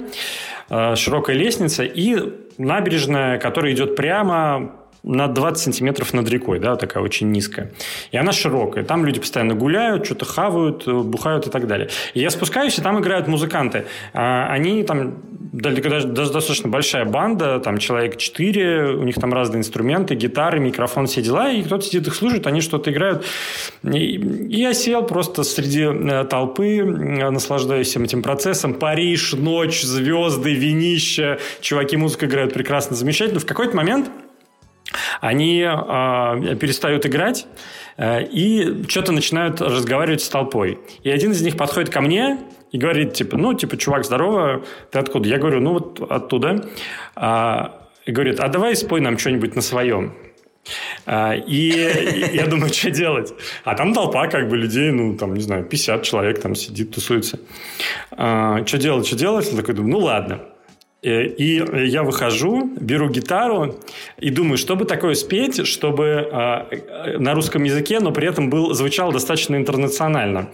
э, широкая лестница и набережная, которая идет прямо на 20 сантиметров над рекой, да, такая очень низкая. И она широкая. Там люди постоянно гуляют, что-то хавают, э, бухают и так далее. И я спускаюсь, и там играют музыканты. А они там даже достаточно большая банда, там человек 4, у них там разные инструменты, гитары, микрофон, все дела, и кто-то сидит их слушает, они что-то играют. И, я сел просто среди э, толпы, наслаждаюсь всем этим процессом. Париж, ночь, звезды, винища, чуваки музыку играют прекрасно, замечательно. В какой-то момент они э, перестают играть э, и что-то начинают разговаривать с толпой. И один из них подходит ко мне и говорит, типа, ну, типа, чувак, здорово, ты откуда? Я говорю, ну, вот оттуда. А, и говорит, а давай спой нам что-нибудь на своем. А, и я думаю, что делать? А там толпа как бы людей, ну, там, не знаю, 50 человек там сидит, тусуется. А, что делать, что делать? Я такой думаю, ну, ладно. Э, и я выхожу, беру гитару и думаю, что бы такое спеть, чтобы а, на русском языке, но при этом был, звучал достаточно интернационально.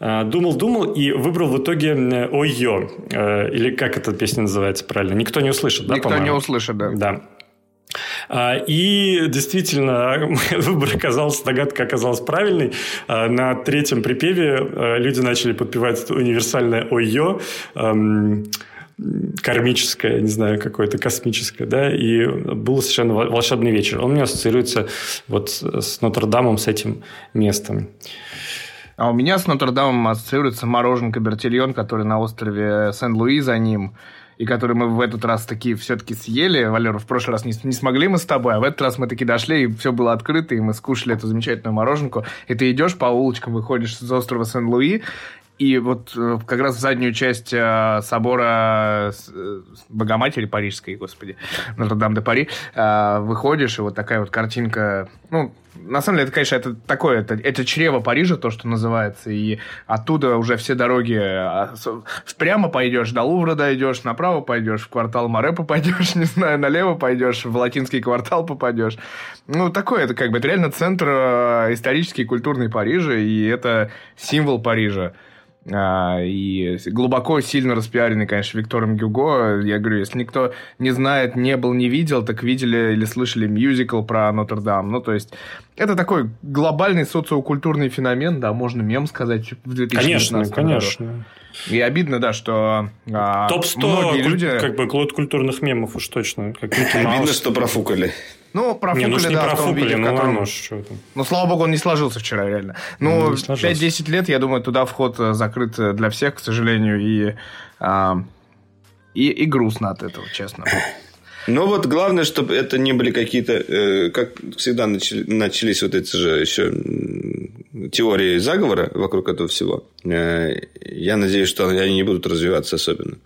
А, думал, думал и выбрал в итоге «Ой-ё». Э, или как эта песня называется правильно? «Никто не услышит», да,
Никто не услышит, да.
Да. А, и действительно, выбор оказался, догадка оказалась правильной. На третьем припеве люди начали подпевать универсальное «Ой-ё», кармическое, не знаю, какое-то космическое, да, и был совершенно волшебный вечер. Он мне ассоциируется вот с Нотр-Дамом, с этим местом.
А у меня с Нотр-Дамом ассоциируется мороженка Бертильон, который на острове Сен-Луи за ним, и который мы в этот раз таки все-таки съели. Валера, в прошлый раз не, не смогли мы с тобой, а в этот раз мы таки дошли, и все было открыто, и мы скушали эту замечательную мороженку. И ты идешь по улочкам, выходишь с острова Сен-Луи, и вот э, как раз в заднюю часть э, собора э, Богоматери Парижской, господи, Нотр-Дам-де-Пари, выходишь, и вот такая вот картинка, ну, на самом деле, это, конечно, это такое, это, это чрево Парижа, то, что называется, и оттуда уже все дороги а, прямо пойдешь, до Лувра дойдешь, направо пойдешь, в квартал Море попадешь, не знаю, налево пойдешь, в латинский квартал попадешь. Ну, такое, это как бы, это реально центр исторический и культурный Парижа, и это символ Парижа. А, и глубоко, сильно распиаренный, конечно, Виктором Гюго. Я говорю, если никто не знает, не был, не видел, так видели или слышали мюзикл про Нотр-Дам. Ну, то есть, это такой глобальный социокультурный феномен, да, можно мем сказать в 2019
Конечно, конечно.
И обидно, да, что
а, Топ-100 люди... как бы культурных мемов уж точно. Как
Обидно, что профукали.
Ну, профукали, не, ну,
не
да,
профукали, в том виде,
ну,
котором... оно что там.
Ну, слава богу, он не сложился вчера, реально. Ну, ну 5-10 лет, я думаю, туда вход э, закрыт э, для всех, к сожалению, и, а, и, и грустно от этого, честно.
Ну вот главное, чтобы это не были какие-то, э, как всегда начали, начались вот эти же еще теории заговора вокруг этого всего. Э, я надеюсь, что они не будут развиваться особенно.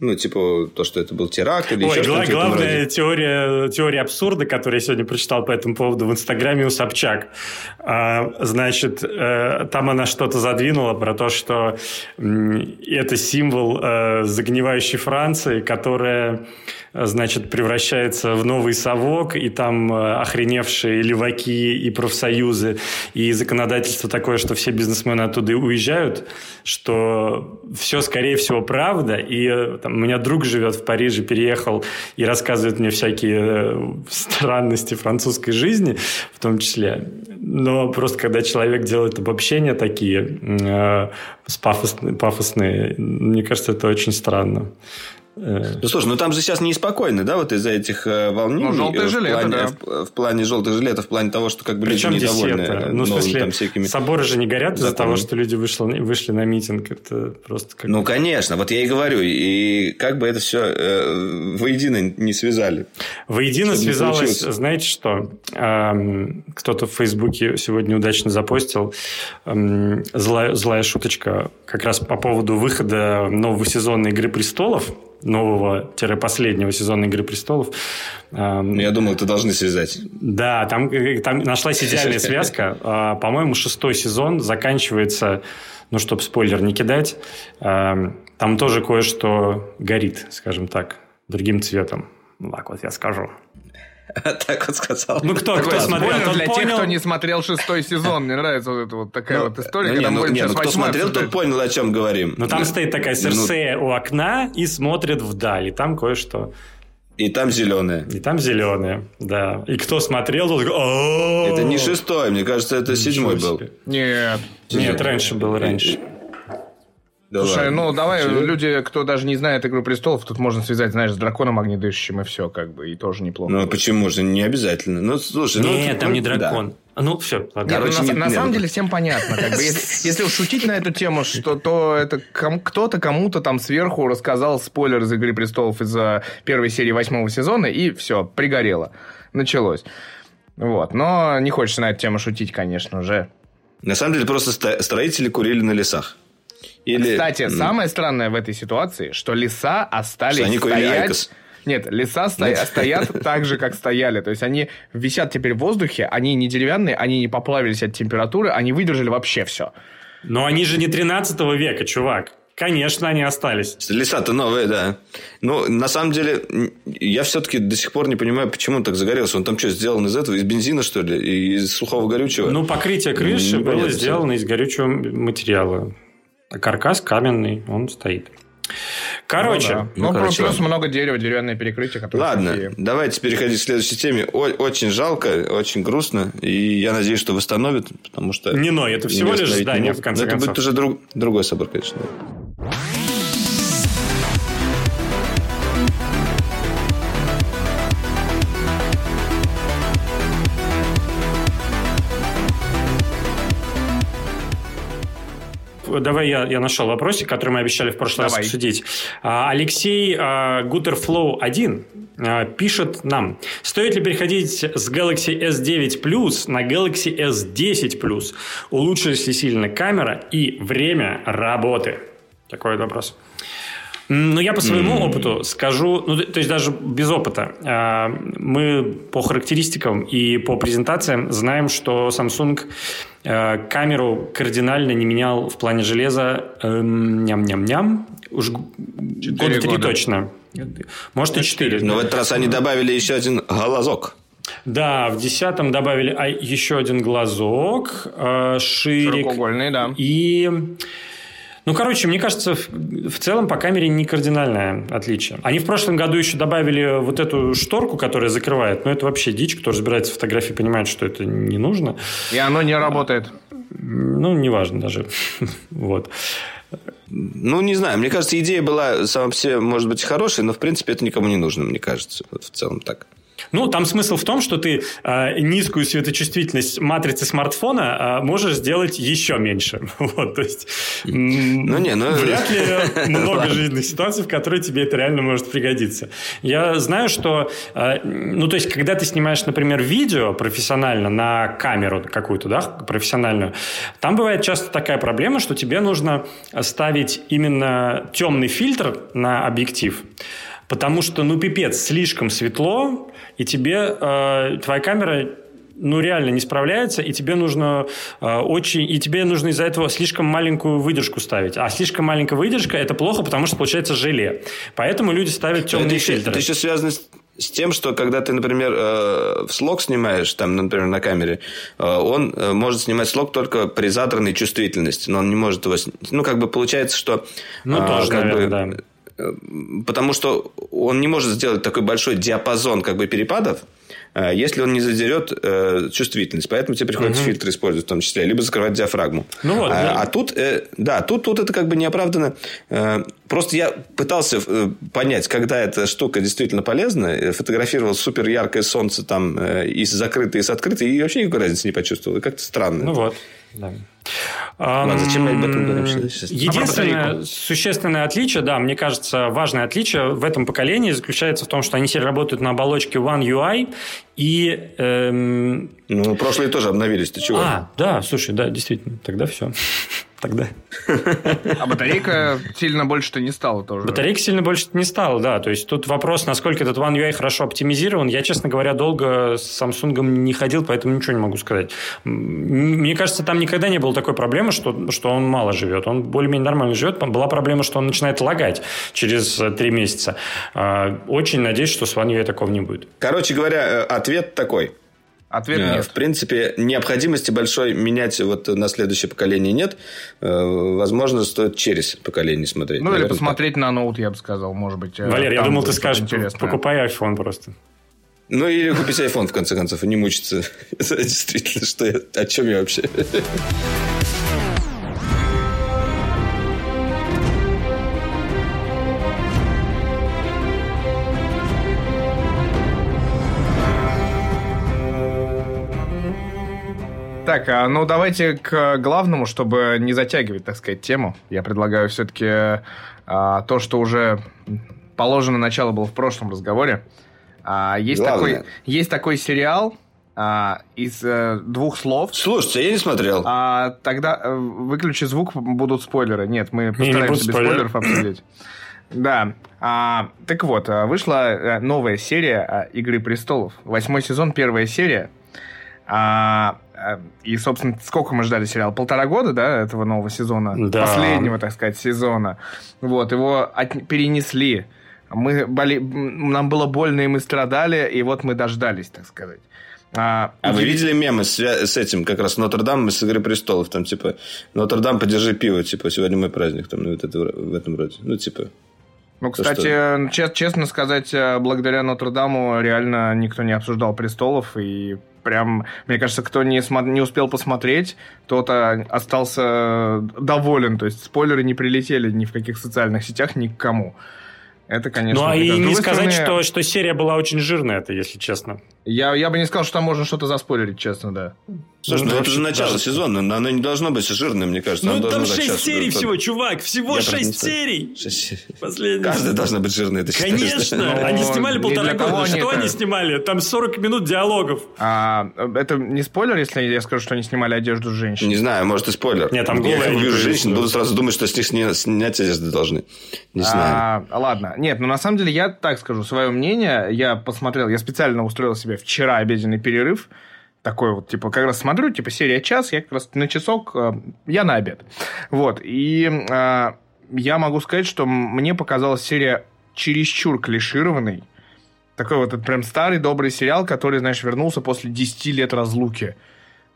Ну, типа, то, что это был теракт или
Ой,
еще
что-то. Главная теория, теория абсурда, которую я сегодня прочитал по этому поводу в Инстаграме у Собчак. А, значит, э, там она что-то задвинула про то, что это символ э, загнивающей Франции, которая значит, превращается в новый совок, и там э, охреневшие леваки и профсоюзы, и законодательство такое, что все бизнесмены оттуда уезжают, что все, скорее всего, правда. И э, там, у меня друг живет в Париже, переехал и рассказывает мне всякие э, странности французской жизни, в том числе. Но просто когда человек делает обобщения такие э, пафосные, пафосные, мне кажется, это очень странно.
Ну, слушай, ну там же сейчас неспокойно, да, вот из-за этих э, волнений. Ну,
желтые
в
жилеты,
плане,
да.
В, в плане желтых жилетов, в плане того, что как бы
Причем
люди недовольны.
Десета? Ну, в смысле, там, всякими соборы же не горят из-за того, что люди вышли, вышли на митинг. Это просто как...
Ну, конечно, вот я и говорю. И как бы это все э, воедино не связали.
Воедино связалось, знаете что? Эм, кто-то в Фейсбуке сегодня удачно запостил эм, злая, злая шуточка как раз по поводу выхода нового сезона «Игры престолов», нового-последнего сезона «Игры престолов».
Ну, я думал, это должны связать.
Да, там, там нашлась идеальная связка. А, по-моему, шестой сезон заканчивается, ну, чтобы спойлер не кидать, там тоже кое-что горит, скажем так, другим цветом. Так вот я скажу.
Так вот сказал.
Ну, кто, кто смотрел,
для тех, кто не смотрел шестой сезон. Мне нравится вот эта вот такая ну, вот история.
Ну, ну, не, ну, кто смотрел, тот понял, о чем говорим.
Но там стоит такая Серсея у окна и смотрит вдаль. И там кое-что...
И там зеленые.
И там зеленые, да. И кто смотрел, тот
Это не шестой, мне кажется, это седьмой был.
Нет.
Нет, раньше был, раньше.
Да Слушай, ладно. ну давай, Все. люди, кто даже не знает «Игру престолов», тут можно связать, знаешь, с драконом огнедышащим и все, как бы, и тоже неплохо.
Ну, почему же? Не обязательно. Ну, слушай,
ну...
Нет,
там ну, не дракон. Да. Ну, все.
Ладно. Нет, Короче, ну, на, нет, на самом нет. деле всем понятно. Как бы, если, если уж шутить на эту тему, что то это ком, кто-то кому-то там сверху рассказал спойлер из «Игры престолов» из-за первой серии восьмого сезона, и все, пригорело. Началось. Вот. Но не хочется на эту тему шутить, конечно же.
На самом деле, просто строители курили на лесах.
Или... Кстати, самое странное в этой ситуации, что леса остались они стоять... Нет, леса сто... стоят так же, как стояли. То есть они висят теперь в воздухе, они не деревянные, они не поплавились от температуры, они выдержали вообще все.
Но они же не 13 века, чувак. Конечно, они остались.
Леса-то новые, да. Ну, на самом деле, я все-таки до сих пор не понимаю, почему он так загорелся. Он там что, сделан из этого? Из бензина, что ли? Из сухого горючего?
Ну, покрытие крыши было сделано из горючего материала. А каркас каменный, он стоит. Короче. Ну, да.
ну, ну короче, плюс много дерева, деревянное перекрытие.
Ладно, такие... давайте переходить к следующей теме. О- очень жалко, очень грустно. И я надеюсь, что восстановят, потому что...
Не ной, это всего лишь здание, в конце
Но
концов.
это будет уже друг, другой собор, конечно.
Давай я, я нашел вопросик, который мы обещали в прошлый давай. раз обсудить. А, Алексей а, Гутерфлоу 1 а, пишет нам, стоит ли переходить с Galaxy S9 Plus на Galaxy S10 Plus? Улучшилась ли сильно камера и время работы? Такой вопрос. Ну, я по своему mm-hmm. опыту скажу, ну, то есть даже без опыта, мы по характеристикам и по презентациям знаем, что Samsung камеру кардинально не менял в плане железа эм, ням-ням-ням, уж года три точно. Может, и четыре.
Но в этот раз они добавили еще один глазок.
Да, в десятом добавили а, еще один глазок, э, ширик.
Широкоугольный, да.
И ну, короче, мне кажется, в, в целом по камере не кардинальное отличие. Они в прошлом году еще добавили вот эту шторку, которая закрывает. Но это вообще дичь. Кто разбирается в фотографии, понимает, что это не нужно.
И оно не работает.
Ну, неважно даже. вот.
Ну, не знаю. Мне кажется, идея была сама по себе, может быть, хорошей, но, в принципе, это никому не нужно, мне кажется. Вот в целом так.
Ну, там смысл в том, что ты э, низкую светочувствительность матрицы смартфона э, можешь сделать еще меньше. Вот, то есть, ну, не, ну... вряд ли много жизненных ситуаций, в которые тебе это реально может пригодиться. Я знаю, что, э, ну, то есть, когда ты снимаешь, например, видео профессионально на камеру какую-то, да, профессиональную, там бывает часто такая проблема, что тебе нужно ставить именно темный фильтр на объектив. Потому что, ну, пипец, слишком светло, и тебе э, твоя камера ну, реально не справляется, и тебе нужно э, очень... И тебе нужно из-за этого слишком маленькую выдержку ставить. А слишком маленькая выдержка – это плохо, потому что получается желе. Поэтому люди ставят темные это фильтры.
Это еще связано с с тем, что когда ты, например, э, в слог снимаешь, там, например, на камере, э, он э, может снимать слог только при задранной чувствительности, но он не может его... Ну, как бы получается, что...
Ну, тоже, как наверное, бы, да
потому что он не может сделать такой большой диапазон как бы перепадов, э, если он не задерет э, чувствительность. Поэтому тебе приходится угу. фильтр использовать в том числе, либо закрывать диафрагму. Ну, вот, а, да. а тут, э, да, тут, тут это как бы неоправданно. Э, просто я пытался э, понять, когда эта штука действительно полезна. Фотографировал супер яркое солнце там э, и с закрытой, и с открытой, и вообще никакой разницы не почувствовал. Как-то странно.
Ну вот, да.
Ладно, зачем мы об этом говорим?
Единственное существенное отличие, да, мне кажется, важное отличие в этом поколении заключается в том, что они все работают на оболочке One UI и... Эм...
Ну, прошлые тоже обновились, ты чего?
А, да, слушай, да, действительно, тогда все тогда.
А батарейка сильно больше-то не стала тоже.
Батарейка сильно больше не стала, да. То есть тут вопрос, насколько этот One UI хорошо оптимизирован. Я, честно говоря, долго с Samsung не ходил, поэтому ничего не могу сказать. Мне кажется, там никогда не было такой проблемы, что, что он мало живет. Он более-менее нормально живет. Была проблема, что он начинает лагать через э, три месяца. А, очень надеюсь, что с One UI такого не будет.
Короче говоря, э, ответ такой –
Ответ э, нет.
В принципе, необходимости большой менять вот на следующее поколение нет. Э, возможно, стоит через поколение смотреть.
Ну, или посмотреть так. на ноут, я бы сказал, может быть.
Э, Валер, я думал, ты скажешь, интересное. покупай iPhone просто.
Ну, или купить iPhone, в конце концов, и не мучиться. Действительно, что я, о чем я вообще?
Так, а, ну давайте к главному, чтобы не затягивать, так сказать, тему. Я предлагаю все-таки а, то, что уже положено начало было в прошлом разговоре. А, есть, такой, есть такой сериал а, из а, двух слов.
Слушайте, я не смотрел.
А, тогда а, выключи звук, будут спойлеры. Нет, мы постараемся без спойлеров обсудить. Да. А, так вот, вышла новая серия «Игры престолов». Восьмой сезон, первая серия. А, и, собственно, сколько мы ждали сериала? Полтора года, да, этого нового сезона?
Да.
Последнего, так сказать, сезона. Вот, его от... перенесли. Мы боли... Нам было больно, и мы страдали, и вот мы дождались, так сказать.
А, а вы видели мемы с, с этим, как раз Нотр-Дам с «Игры престолов», там, типа, Нотр-Дам, подержи пиво, типа, сегодня мой праздник, там, ну, вот это, в этом роде. Ну, типа,
ну, кстати, чест, честно сказать, э, благодаря Нотр-Даму реально никто не обсуждал престолов, и прям, мне кажется, кто не, не успел посмотреть, тот остался доволен. То есть спойлеры не прилетели ни в каких социальных сетях ни к кому. Это, конечно...
Ну, а и не сказать, стороны, что, что серия была очень жирная, это, если честно.
Я, я бы не сказал, что там можно что-то заспойлерить, честно, да.
Слушай, ну, ну это же начало даже... сезона, но оно не должно быть жирным, мне кажется.
Ну, там 6 серий всего, чувак, всего 6 серий. 6
Последний. Каждая должна быть жирной, это
Конечно, они снимали полтора года. Что они снимали? Там 40 минут диалогов.
А, это не спойлер, если я скажу, что они снимали одежду женщин?
Не знаю, может и спойлер.
Нет, там голые.
Я увижу женщин, буду сразу думать, что с них снять одежду должны. Не знаю.
А, ладно. Нет, ну на самом деле я так скажу свое мнение. Я посмотрел, я специально устроил себе вчера обеденный перерыв такой вот, типа, как раз смотрю, типа, серия час, я как раз на часок, э, я на обед. Вот, и э, я могу сказать, что мне показалась серия чересчур клишированной. Такой вот этот прям старый добрый сериал, который, знаешь, вернулся после 10 лет разлуки.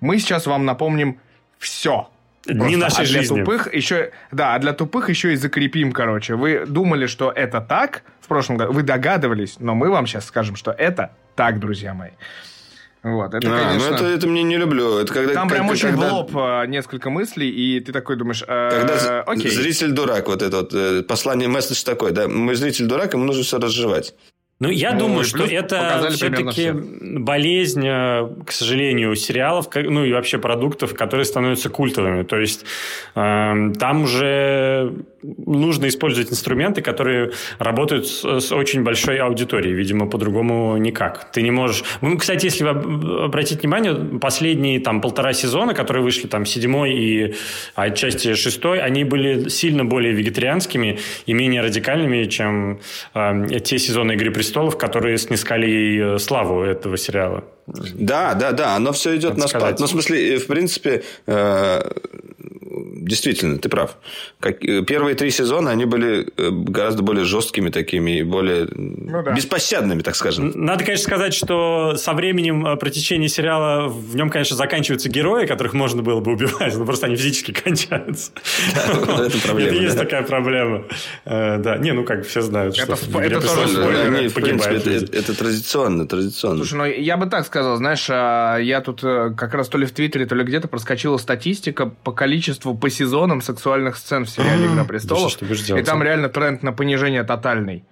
Мы сейчас вам напомним все.
Не нашей
а для
жизни.
тупых еще, да, а для тупых еще и закрепим, короче. Вы думали, что это так в прошлом году, вы догадывались, но мы вам сейчас скажем, что это так, друзья мои. Вот, это, а, конечно...
Ну, это, это мне не люблю. Это когда,
Там
как,
прям очень
когда...
в лоб а, несколько мыслей, и ты такой думаешь...
Э, когда окей. зритель дурак, вот это вот, э, послание, месседж такой, да, мой зритель дурак, ему нужно все разжевать.
Ну, я ну, думаю, что это все-таки болезнь, э, к сожалению, сериалов, ну и вообще продуктов, которые становятся культовыми. То есть э, там уже нужно использовать инструменты, которые работают с, с очень большой аудиторией. Видимо, по-другому никак. Ты не можешь... Ну, кстати, если вы обратите внимание, последние там полтора сезона, которые вышли, там седьмой и отчасти шестой, они были сильно более вегетарианскими и менее радикальными, чем э, те сезоны «Игры престолов», престолов, которые снискали ей э, славу этого сериала.
Да, да, да, оно все идет на спад. Ну, в смысле, в принципе, э, действительно, ты прав. Как, э, первые три сезона, они были э, гораздо более жесткими такими и более ну, да. беспощадными, так скажем.
Надо, конечно, сказать, что со временем э, протечения сериала в нем, конечно, заканчиваются герои, которых можно было бы убивать, но просто они физически кончаются.
Это проблема.
Есть такая проблема. Да, не, ну как все знают, что
это тоже
В принципе, это традиционно, традиционно.
Слушай, ну я бы так сказал, знаешь, а, я тут как раз то ли в Твиттере, то ли где-то проскочила статистика по количеству по сезонам сексуальных сцен в сериале «Игра престолов». И там реально тренд на понижение тотальный.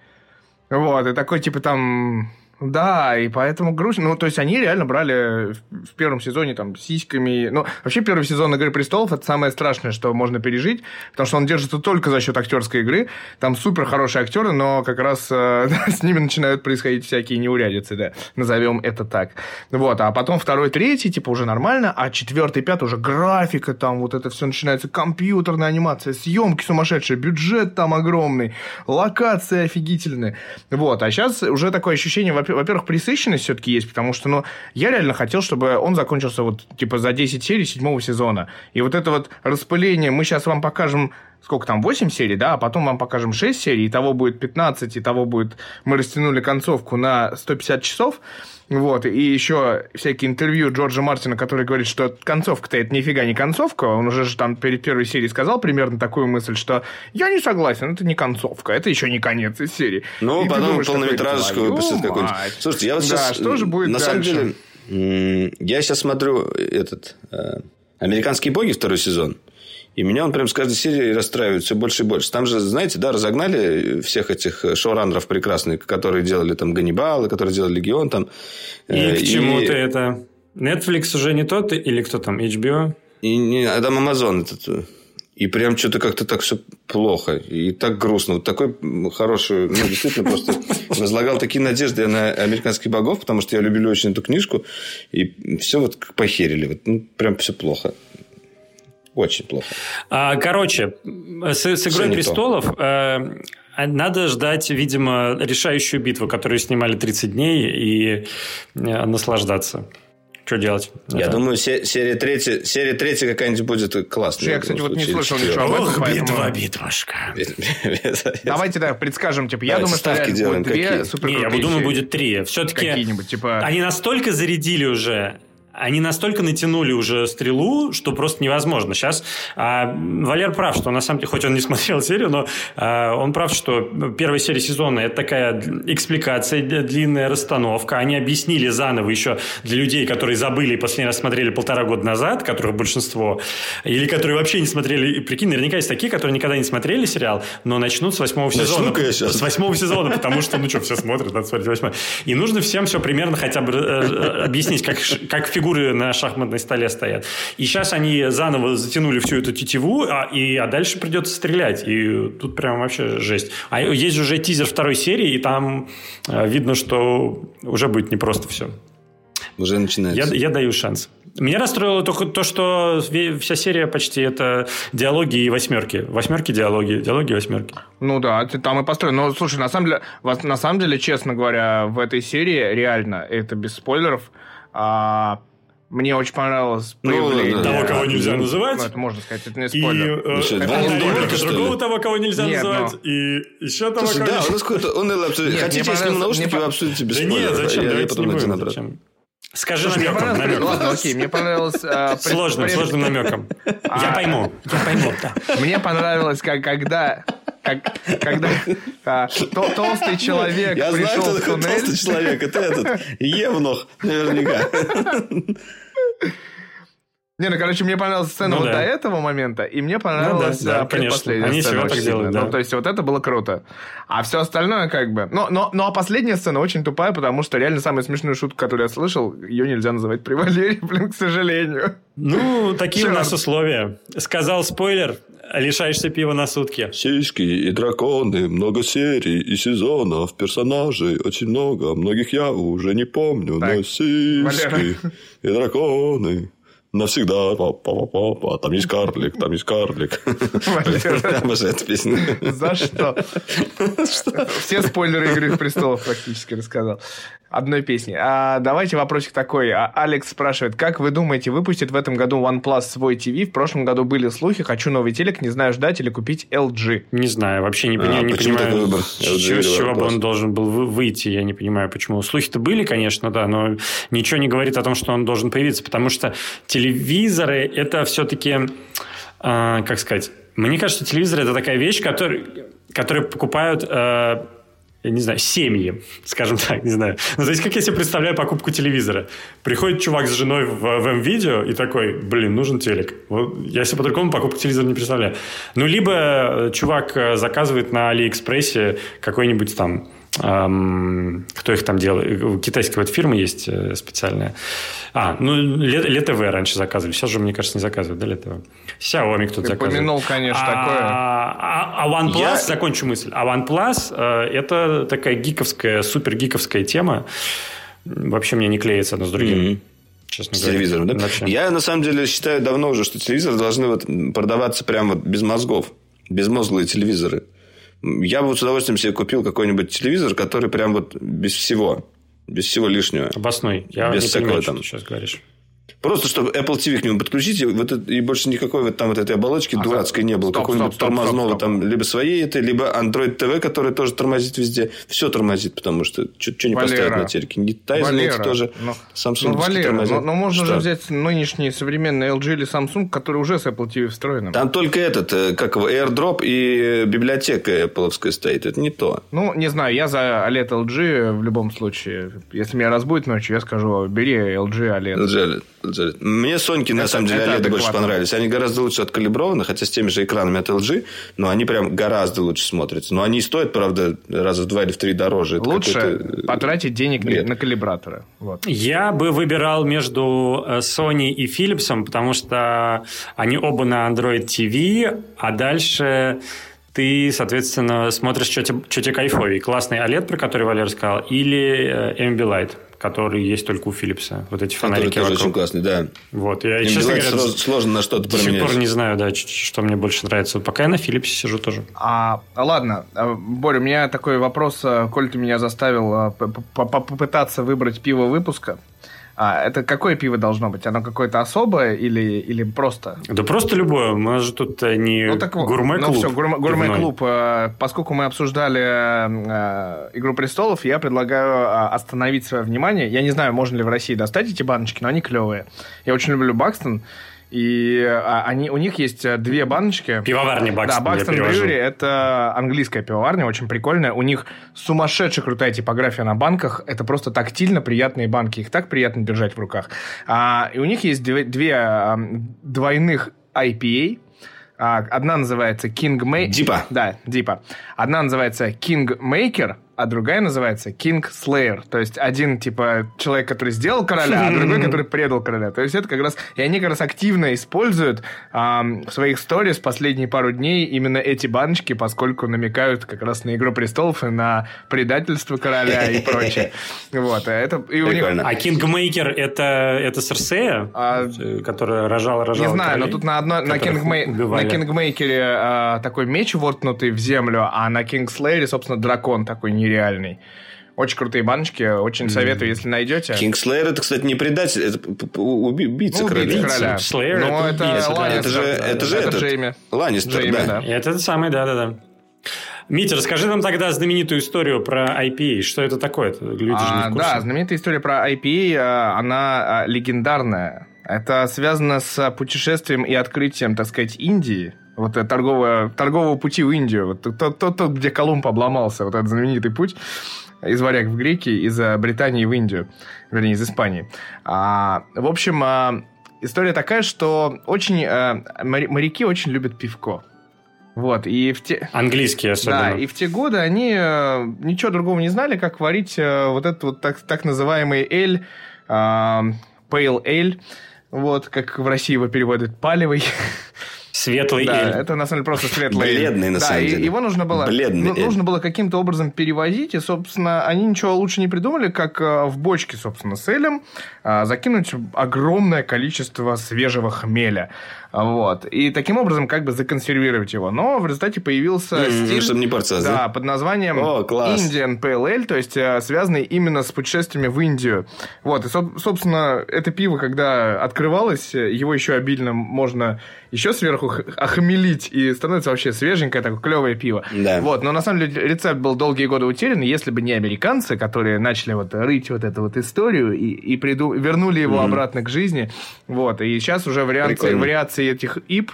Вот, и такой, типа, там да, и поэтому грустно. Ну, то есть, они реально брали в первом сезоне там сиськами. Ну, вообще, первый сезон «Игры престолов» — это самое страшное, что можно пережить, потому что он держится только за счет актерской игры. Там супер хорошие актеры, но как раз э, с ними начинают происходить всякие неурядицы, да, назовем это так. Вот, а потом второй, третий, типа, уже нормально, а четвертый, пятый уже графика, там вот это все начинается, компьютерная анимация, съемки сумасшедшие, бюджет там огромный, локации офигительные. Вот, а сейчас уже такое ощущение, во во-первых, пресыщенность все-таки есть, потому что, ну, я реально хотел, чтобы он закончился вот, типа, за 10 серий седьмого сезона. И вот это вот распыление, мы сейчас вам покажем сколько там, 8 серий, да, а потом вам покажем 6 серий, и того будет 15, и того будет... Мы растянули концовку на 150 часов, вот, и еще всякие интервью Джорджа Мартина, который говорит, что концовка-то это нифига не концовка. Он уже же там перед первой серией сказал примерно такую мысль, что я не согласен, это не концовка, это еще не конец серии.
Ну, и потом думаешь, полнометражечку выпустят какой-нибудь. Слушайте, я вот да, сейчас...
что же будет
На
дальше?
самом деле, я сейчас смотрю этот... Э, «Американские боги» второй сезон. И меня он прям с каждой серии расстраивает все больше и больше. Там же, знаете, да, разогнали всех этих шоураннеров прекрасных, которые делали там Ганнибал, которые делали Легион там.
И э, к чему ты это? Netflix уже не тот или кто там, HBO?
И не, а там Amazon этот. И прям что-то как-то так все плохо. И так грустно. Вот такой хороший... Ну, действительно, просто возлагал такие надежды на американских богов, потому что я любил очень эту книжку. И все вот похерили. Вот, ну, прям все плохо. Очень плохо.
А, короче, с, с «Игрой престолов» э, надо ждать, видимо, решающую битву, которую снимали 30 дней, и э, наслаждаться. Что делать?
Я Это... думаю, серия третья, серия третья какая-нибудь будет классная.
Я, кстати, вот не слышал ничего об этом.
Ох, битва, битвашка.
Давайте, да, предскажем. Типа, я думаю, что будет две супер
Не, я думаю, будет три. Все-таки
Какие-нибудь, типа...
они настолько зарядили уже они настолько натянули уже стрелу, что просто невозможно. Сейчас а, Валер прав, что на самом деле, хоть он не смотрел серию, но а, он прав, что первая серия сезона это такая экспликация, длинная расстановка. Они объяснили заново еще для людей, которые забыли и последний раз смотрели полтора года назад, которых большинство, или которые вообще не смотрели. Прикинь, наверняка есть такие, которые никогда не смотрели сериал, но начнут с восьмого сезона. С восьмого сезона, потому что, ну что, все смотрят, надо смотреть восьмой. И нужно всем все примерно хотя бы э, э, объяснить, как, как фигуры на шахматной столе стоят. И сейчас они заново затянули всю эту тетиву, а, и, а дальше придется стрелять. И тут прям вообще жесть. А есть уже тизер второй серии, и там э, видно, что уже будет непросто все.
Уже начинается.
Я, я даю шанс. Меня расстроило только то, что вся серия почти это диалоги и восьмерки. Восьмерки, диалоги, диалоги, восьмерки.
Ну да, ты там и построен. Но слушай, на самом деле, на самом деле, честно говоря, в этой серии реально, это без спойлеров, а, мне очень понравилось
ну, появление... Ну, того, кого нельзя называть. Ну,
это можно сказать, это не спойлер.
И, э, это это не другого того, кого нельзя нет, называть, но... и еще того,
Слушай, кого... да, у нас какой-то... Он обсудит. Хотите, я с ним наушники, вы обсудите без
да нет, зачем, давайте не будем, зачем. Скажи намеком, намеком.
Ладно, окей, мне понравилось...
А, сложным, сложным намеком. Я пойму, я пойму, да.
Мне понравилось, как, когда... Как, когда а, то, толстый человек
я
пришел
знаю,
в туннель...
толстый человек, это этот, Евнух, наверняка.
Не, ну, короче, мне понравилась сцена ну, вот да. до этого момента, и мне понравилась ну, да, да, предпоследняя
Они сцена. так делают, да.
Ну, то есть, вот это было круто. А все остальное, как бы... Но, но, но а последняя сцена очень тупая, потому что реально самая смешная шутка, которую я слышал, ее нельзя называть при Валерии, блин, к сожалению.
Ну, такие Черт. у нас условия. Сказал спойлер, лишаешься пива на сутки.
Сиськи и драконы, много серий и сезонов, персонажей очень много, многих я уже не помню, так. но сиськи Валера. и драконы навсегда. Па -па -па -па. Там есть карлик, там есть карлик. Обожаю эту песню.
За что? Все спойлеры Игры престолов практически рассказал одной песни. А давайте вопросик такой. А, Алекс спрашивает, как вы думаете, выпустит в этом году OnePlus свой ТВ? В прошлом году были слухи, хочу новый телек, не знаю, ждать или купить LG.
Не знаю, вообще не, а, не понимаю, LG с чего бы он должен был выйти, я не понимаю, почему. Слухи-то были, конечно, да, но ничего не говорит о том, что он должен появиться, потому что телевизоры это все-таки, э, а, как сказать, мне кажется, телевизор это такая вещь, которую, которую покупают... Э, я не знаю, семьи, скажем так, не знаю. Ну, то есть, как я себе представляю покупку телевизора? Приходит чувак с женой в, в М-видео и такой, блин, нужен телек. Вот, я себе по-другому покупку телевизора не представляю. Ну, либо э, чувак э, заказывает на Алиэкспрессе какой-нибудь там кто их там делает? Китайская вот фирма есть э, специальная. А, ну, ЛТВ раньше заказывали. Сейчас же, мне кажется, не заказывают, да, ЛТВ? Xiaomi кто-то
заказывает. упомянул, конечно, а, такое.
А, а OnePlus, Я... закончу мысль, а OnePlus э, это такая гиковская, супер гиковская тема. Вообще мне не клеится одно с другим. Mm-hmm
честно с говоря. телевизором, да? Вообще. Я, на самом деле, считаю давно уже, что телевизоры должны вот продаваться прямо вот без мозгов. Безмозглые телевизоры. Я бы с удовольствием себе купил какой-нибудь телевизор, который прям вот без всего. Без всего лишнего.
Обоснуй. Я без не всякого понимаю, там. что ты сейчас говоришь.
Просто, чтобы Apple TV к нему подключить, и, вот это, и больше никакой вот там вот этой оболочки а, дурацкой не было. Какого-нибудь тормозного там, либо своей это, либо Android TV, который тоже тормозит везде. Все тормозит, потому что что не поставить на телеке. Не Tizen тоже. Но, ну, Samsung
ну, Валера, но, но ну, можно что? же взять нынешний современный LG или Samsung, который уже с Apple TV встроен.
Там только этот, э, как его, AirDrop и библиотека Apple стоит. Это не то.
Ну, не знаю, я за OLED LG в любом случае. Если меня разбудит ночью, я скажу, бери LG OLED.
LG OLED. Мне Соньки, на самом деле, OLED больше понравились. Они гораздо лучше откалиброваны, хотя с теми же экранами от LG, но они прям гораздо лучше смотрятся. Но они стоят, правда, раза в два или в три дороже.
Это лучше потратить денег бред. на калибраторы. Вот.
Я бы выбирал между э, Sony и Philips, потому что они оба на Android TV, а дальше ты, соответственно, смотришь, что тебе, что тебе кайфовее. Классный OLED, про который Валер сказал, или э, Ambilight который есть только у Philips. Вот эти фонарики
Который тоже очень классный, да.
Вот. Я, честно говоря,
сложно на что-то
променять. До сих пор не знаю, да, что мне больше нравится. Пока я на Philips сижу тоже.
А, ладно. А, Боря, у меня такой вопрос. А, коль ты меня заставил а, попытаться выбрать пиво выпуска, а это какое пиво должно быть? Оно какое-то особое или, или просто?
Да просто любое. У нас же тут э, не ну, так, гурме-клуб. Ну все,
гурме-клуб. Э, поскольку мы обсуждали э, «Игру престолов», я предлагаю остановить свое внимание. Я не знаю, можно ли в России достать эти баночки, но они клевые. Я очень люблю Бакстон. И а, они, у них есть э, две баночки.
Пивоварня Бакстон.
Да, Бакстон Брюри – это английская пивоварня, очень прикольная. У них сумасшедшая крутая типография на банках. Это просто тактильно приятные банки. Их так приятно держать в руках. А, и у них есть две, две двойных IPA. А, одна называется King Maker.
Дипа.
Да, Дипа. Одна называется King Maker, а другая называется King Slayer. То есть один, типа, человек, который сделал короля, а другой, который предал короля. То есть это как раз... И они как раз активно используют эм, в своих сторис последние пару дней именно эти баночки, поскольку намекают как раз на «Игру престолов» и на предательство короля и прочее. Вот. А это... И у них...
А Kingmaker это, это Серсея, а... которая рожала, рожала
Не знаю, королей, но тут на, одной, на, Кингмей... на Kingmaker е а, такой меч воткнутый в землю, а на Kingslayer е, собственно, дракон такой нереальный. Очень крутые баночки, очень mm. советую, если найдете.
Kingslayer это, кстати, не предатель, это убийца
ну,
короля.
короля.
Slayer
Но
это,
это, Ланнистер,
это же, это же
это
этот,
Джейми.
Ланнистер,
Джейми,
да.
да.
Это тот самый, да-да-да. Митя, расскажи нам тогда знаменитую историю про IPA. Что это такое? Люди же не в
А,
курсе.
да, знаменитая история про IPA, а, она а, легендарная. Это связано с путешествием и открытием, так сказать, Индии. Вот торгового, торгового пути в Индию. Вот тот, тот, тот, где Колумб обломался. Вот этот знаменитый путь из варяг в греки, из э, Британии в Индию. Вернее, из Испании. А, в общем, а, история такая, что очень, а, моряки очень любят пивко. Вот, и в те...
Английские особенно.
Да, и в те годы они э, ничего другого не знали, как варить э, вот этот вот так, так называемый эль, э, pale ale, вот, как в России его переводят, палевый.
Светлый
да,
эль.
это на самом деле просто светлый
Бледный,
эль.
на
да,
самом
и
деле.
его нужно было,
Бледный
ну,
эль.
нужно было каким-то образом перевозить, и, собственно, они ничего лучше не придумали, как э, в бочке, собственно, с элем э, закинуть огромное количество свежего хмеля. Вот. И таким образом как бы законсервировать его. Но в результате появился стиль...
чтобы не портилось,
да?
да?
под названием
О, класс.
Indian Pale Ale, то есть э, связанный именно с путешествиями в Индию. Вот. И, соб- собственно, это пиво, когда открывалось, его еще обильно можно еще сверху х- охмелить, и становится вообще свеженькое, такое клевое пиво.
Да.
Вот. Но на самом деле рецепт был долгие годы утерян, и если бы не американцы, которые начали вот рыть вот эту вот историю и, и приду- вернули его обратно к жизни, вот. И сейчас уже вариации,
Прикольно.
вариаций этих ип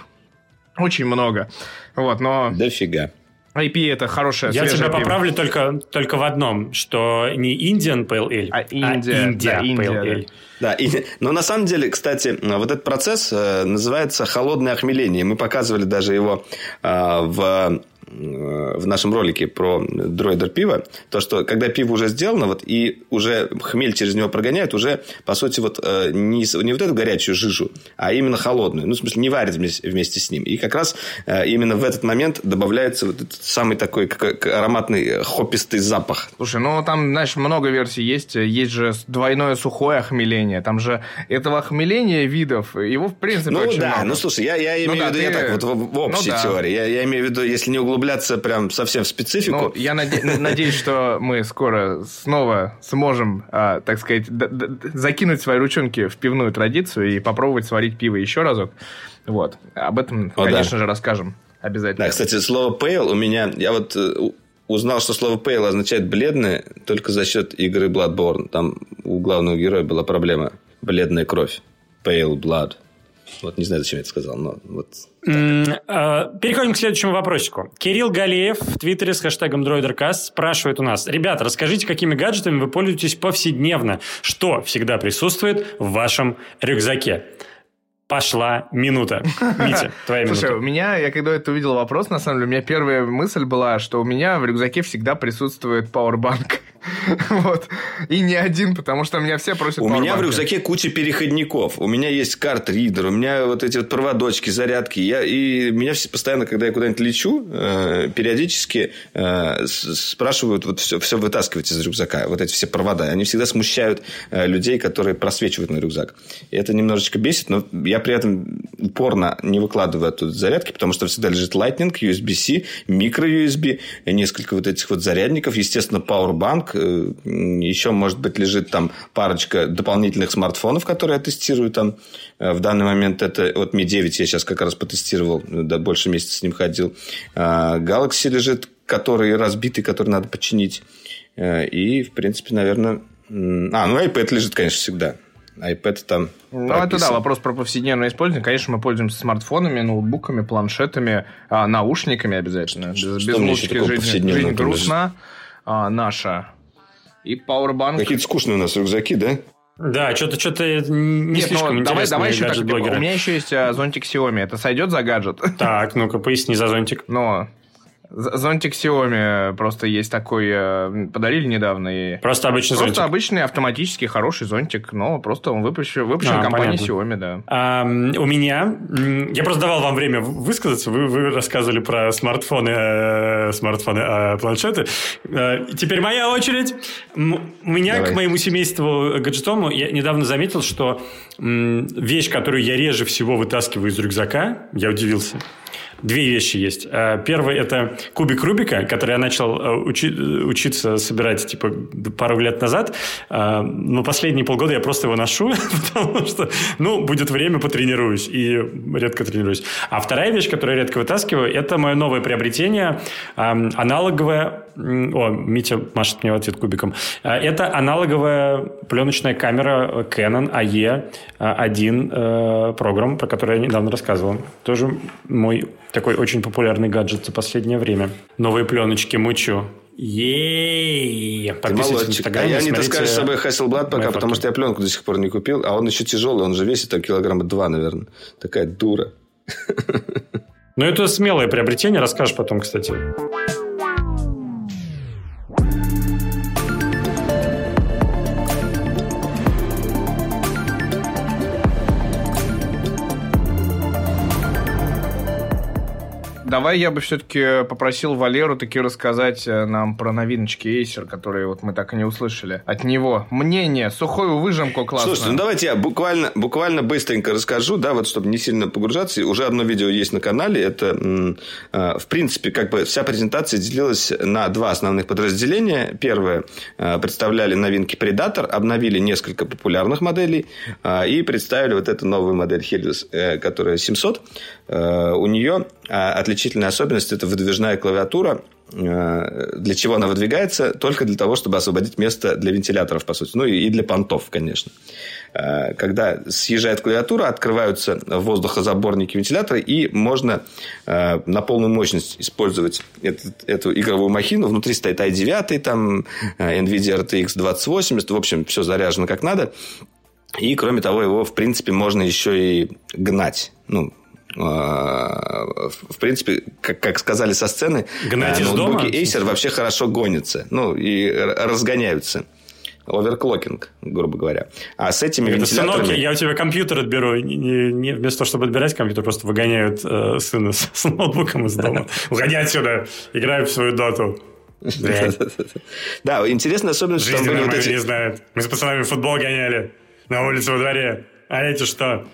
очень много. Вот, но
Дофига.
IPA это хорошая
Я тебя
пиво.
поправлю только, только в одном, что не Indian Pale Ale,
А Индия,
Индия
да, Индия,
Pale
да.
Ale.
Да, и, но на самом деле, кстати, вот этот процесс э, называется холодное охмеление. Мы показывали даже его э, в в нашем ролике про дроидер пива, то, что когда пиво уже сделано, вот, и уже хмель через него прогоняют, уже, по сути, вот, э, не, не вот эту горячую жижу, а именно холодную. Ну, в смысле, не варят вместе, вместе с ним. И как раз э, именно в этот момент добавляется вот этот самый такой ароматный э, хопистый запах.
Слушай, ну там, знаешь, много версий есть. Есть же двойное сухое охмеление. Там же этого охмеления видов, его, в принципе,
Ну
очень
да,
много.
ну слушай, я, я имею
да,
в виду, я
ты-
так вот в, в общей
ну да.
теории. Я, я имею в виду, если не углубляться прям совсем в специфику.
Ну, я наде- надеюсь, что мы скоро снова сможем, а, так сказать, закинуть свои ручонки в пивную традицию и попробовать сварить пиво еще разок. Вот. Об этом,
О, да.
конечно же, расскажем обязательно.
Да, кстати, слово pale у меня... Я вот э, узнал, что слово pale означает бледное только за счет игры Bloodborne. Там у главного героя была проблема. Бледная кровь. Pale blood. Вот не знаю, зачем я это сказал, но вот...
Э, Переходим к следующему вопросику. Кирилл Галеев в Твиттере с хэштегом DroiderCast спрашивает у нас. Ребята, расскажите, какими гаджетами вы пользуетесь повседневно? Что всегда присутствует в вашем рюкзаке? Пошла минута. Митя, твоя
Слушай,
минута.
у меня, я когда это увидел вопрос, на самом деле, у меня первая мысль была, что у меня в рюкзаке всегда присутствует пауэрбанк. Вот. И не один, потому что меня все просят
У меня в рюкзаке куча переходников. У меня есть карт-ридер, у меня вот эти вот проводочки, зарядки. Я, и меня все постоянно, когда я куда-нибудь лечу, э, периодически э, спрашивают, вот все, все вытаскивать из рюкзака, вот эти все провода. Они всегда смущают э, людей, которые просвечивают на рюкзак. И это немножечко бесит, но я при этом упорно не выкладываю оттуда зарядки, потому что всегда лежит Lightning, USB-C, микро-USB, несколько вот этих вот зарядников, естественно, Powerbank, еще, может быть, лежит там парочка дополнительных смартфонов, которые я тестирую там. Э, В данный момент это вот Mi 9 я сейчас как раз потестировал, да, больше месяца с ним ходил. А, Galaxy лежит, который разбитый, который надо починить. Э, И, в принципе, наверное... А, ну, iPad лежит, конечно, всегда. iPad там
Ну, это да,
прописан.
вопрос про повседневное использование. Конечно, мы пользуемся смартфонами, ноутбуками, планшетами, а, наушниками обязательно. Без, без
мне еще
музыки жизнь, жизнь грустна а, наша. И пауэрбанк.
Какие-то скучные у нас рюкзаки, да?
Да, что-то что не
Нет, ну,
слишком
давай,
интересные
давай еще так.
гаджет-блогеры.
У меня еще есть а, зонтик Xiaomi. Это сойдет за гаджет?
Так, ну-ка, поясни за зонтик.
Но Зонтик Xiaomi просто есть такой, э, подарили недавно. И...
Просто обычный
просто
зонтик?
обычный автоматический хороший зонтик, но просто он выпущен, выпущен а, компанией Xiaomi, да.
А, у меня, я просто давал вам время высказаться, вы, вы рассказывали про смартфоны, э, смартфоны, э, планшеты. Э, теперь моя очередь. У меня Давай. к моему семейству гаджетому я недавно заметил, что вещь, которую я реже всего вытаскиваю из рюкзака, я удивился, Две вещи есть. Э, Первый – это кубик Рубика, который я начал э, учи- учиться собирать типа пару лет назад. Э, но последние полгода я просто его ношу, потому что, ну, будет время, потренируюсь. И редко тренируюсь. А вторая вещь, которую я редко вытаскиваю, это мое новое приобретение. Аналоговое... О, Митя машет мне в ответ кубиком. Это аналоговая пленочная камера Canon AE1 программ, про которую я недавно рассказывал. Тоже мой такой очень популярный гаджет за последнее время. Новые пленочки мучу. Ей!
Подписывайтесь А я не таскаю с собой Hasselblad пока, потому что я пленку до сих пор не купил. А он еще тяжелый, он же весит там килограмма два, наверное. Такая дура.
Ну, это смелое приобретение. Расскажешь потом, кстати.
Давай я бы все-таки попросил Валеру таки рассказать э, нам про новиночки Acer, которые вот мы так и не услышали. От него мнение, сухую выжимку классно.
Слушайте, ну давайте я буквально, буквально быстренько расскажу, да, вот чтобы не сильно погружаться. Уже одно видео есть на канале. Это, э, в принципе, как бы вся презентация делилась на два основных подразделения. Первое, э, представляли новинки Predator, обновили несколько популярных моделей и представили вот эту новую модель Helios, которая 700. У нее отличительная особенность – это выдвижная клавиатура. Э, для чего она выдвигается? Только для того, чтобы освободить место для вентиляторов, по сути. Ну, и для понтов, конечно. Э, когда съезжает клавиатура, открываются воздухозаборники вентилятора, и можно э, на полную мощность использовать этот, эту игровую махину. Внутри стоит i9, там NVIDIA RTX 2080. В общем, все заряжено как надо. И, кроме того, его, в принципе, можно еще и гнать. Ну, а, в принципе, как, как сказали со сцены,
Гнать ноутбуки дома?
Acer вообще хорошо гонятся. Ну, и разгоняются оверклокинг, грубо говоря. А с этими
Это
вентиляторами...
Сынок, я у тебя компьютер отберу. Не, не, вместо того, чтобы отбирать компьютер, просто выгоняют э, сына с, с ноутбуком из дома. Уходи отсюда, играй в свою доту.
Да, интересная особенность,
что там были вот эти... не знают. Мы с пацанами футбол гоняли на улице во дворе. А эти что?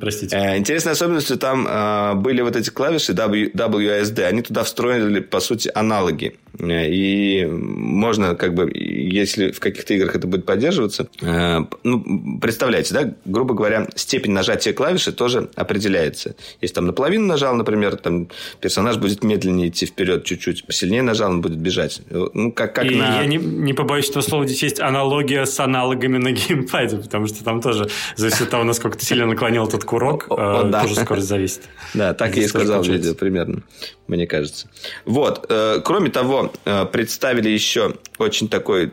Простите.
Э, интересной особенностью там э, были вот эти клавиши WASD. Они туда встроили, по сути, аналоги. И можно, как бы, если в каких-то играх это будет поддерживаться, э, ну, представляете, да, грубо говоря, степень нажатия клавиши тоже определяется. Если там наполовину нажал, например, там персонаж будет медленнее идти вперед чуть-чуть, посильнее нажал, он будет бежать. Ну, как, как
и
на...
я не, не побоюсь этого слова, здесь есть аналогия с аналогами на геймпаде, потому что там тоже зависит от того, насколько ты сильно наклонил этот курок, о, э, да. тоже скорость зависит.
Да, так и сказал видео примерно, мне кажется. Вот. Э, кроме того, э, представили еще очень такой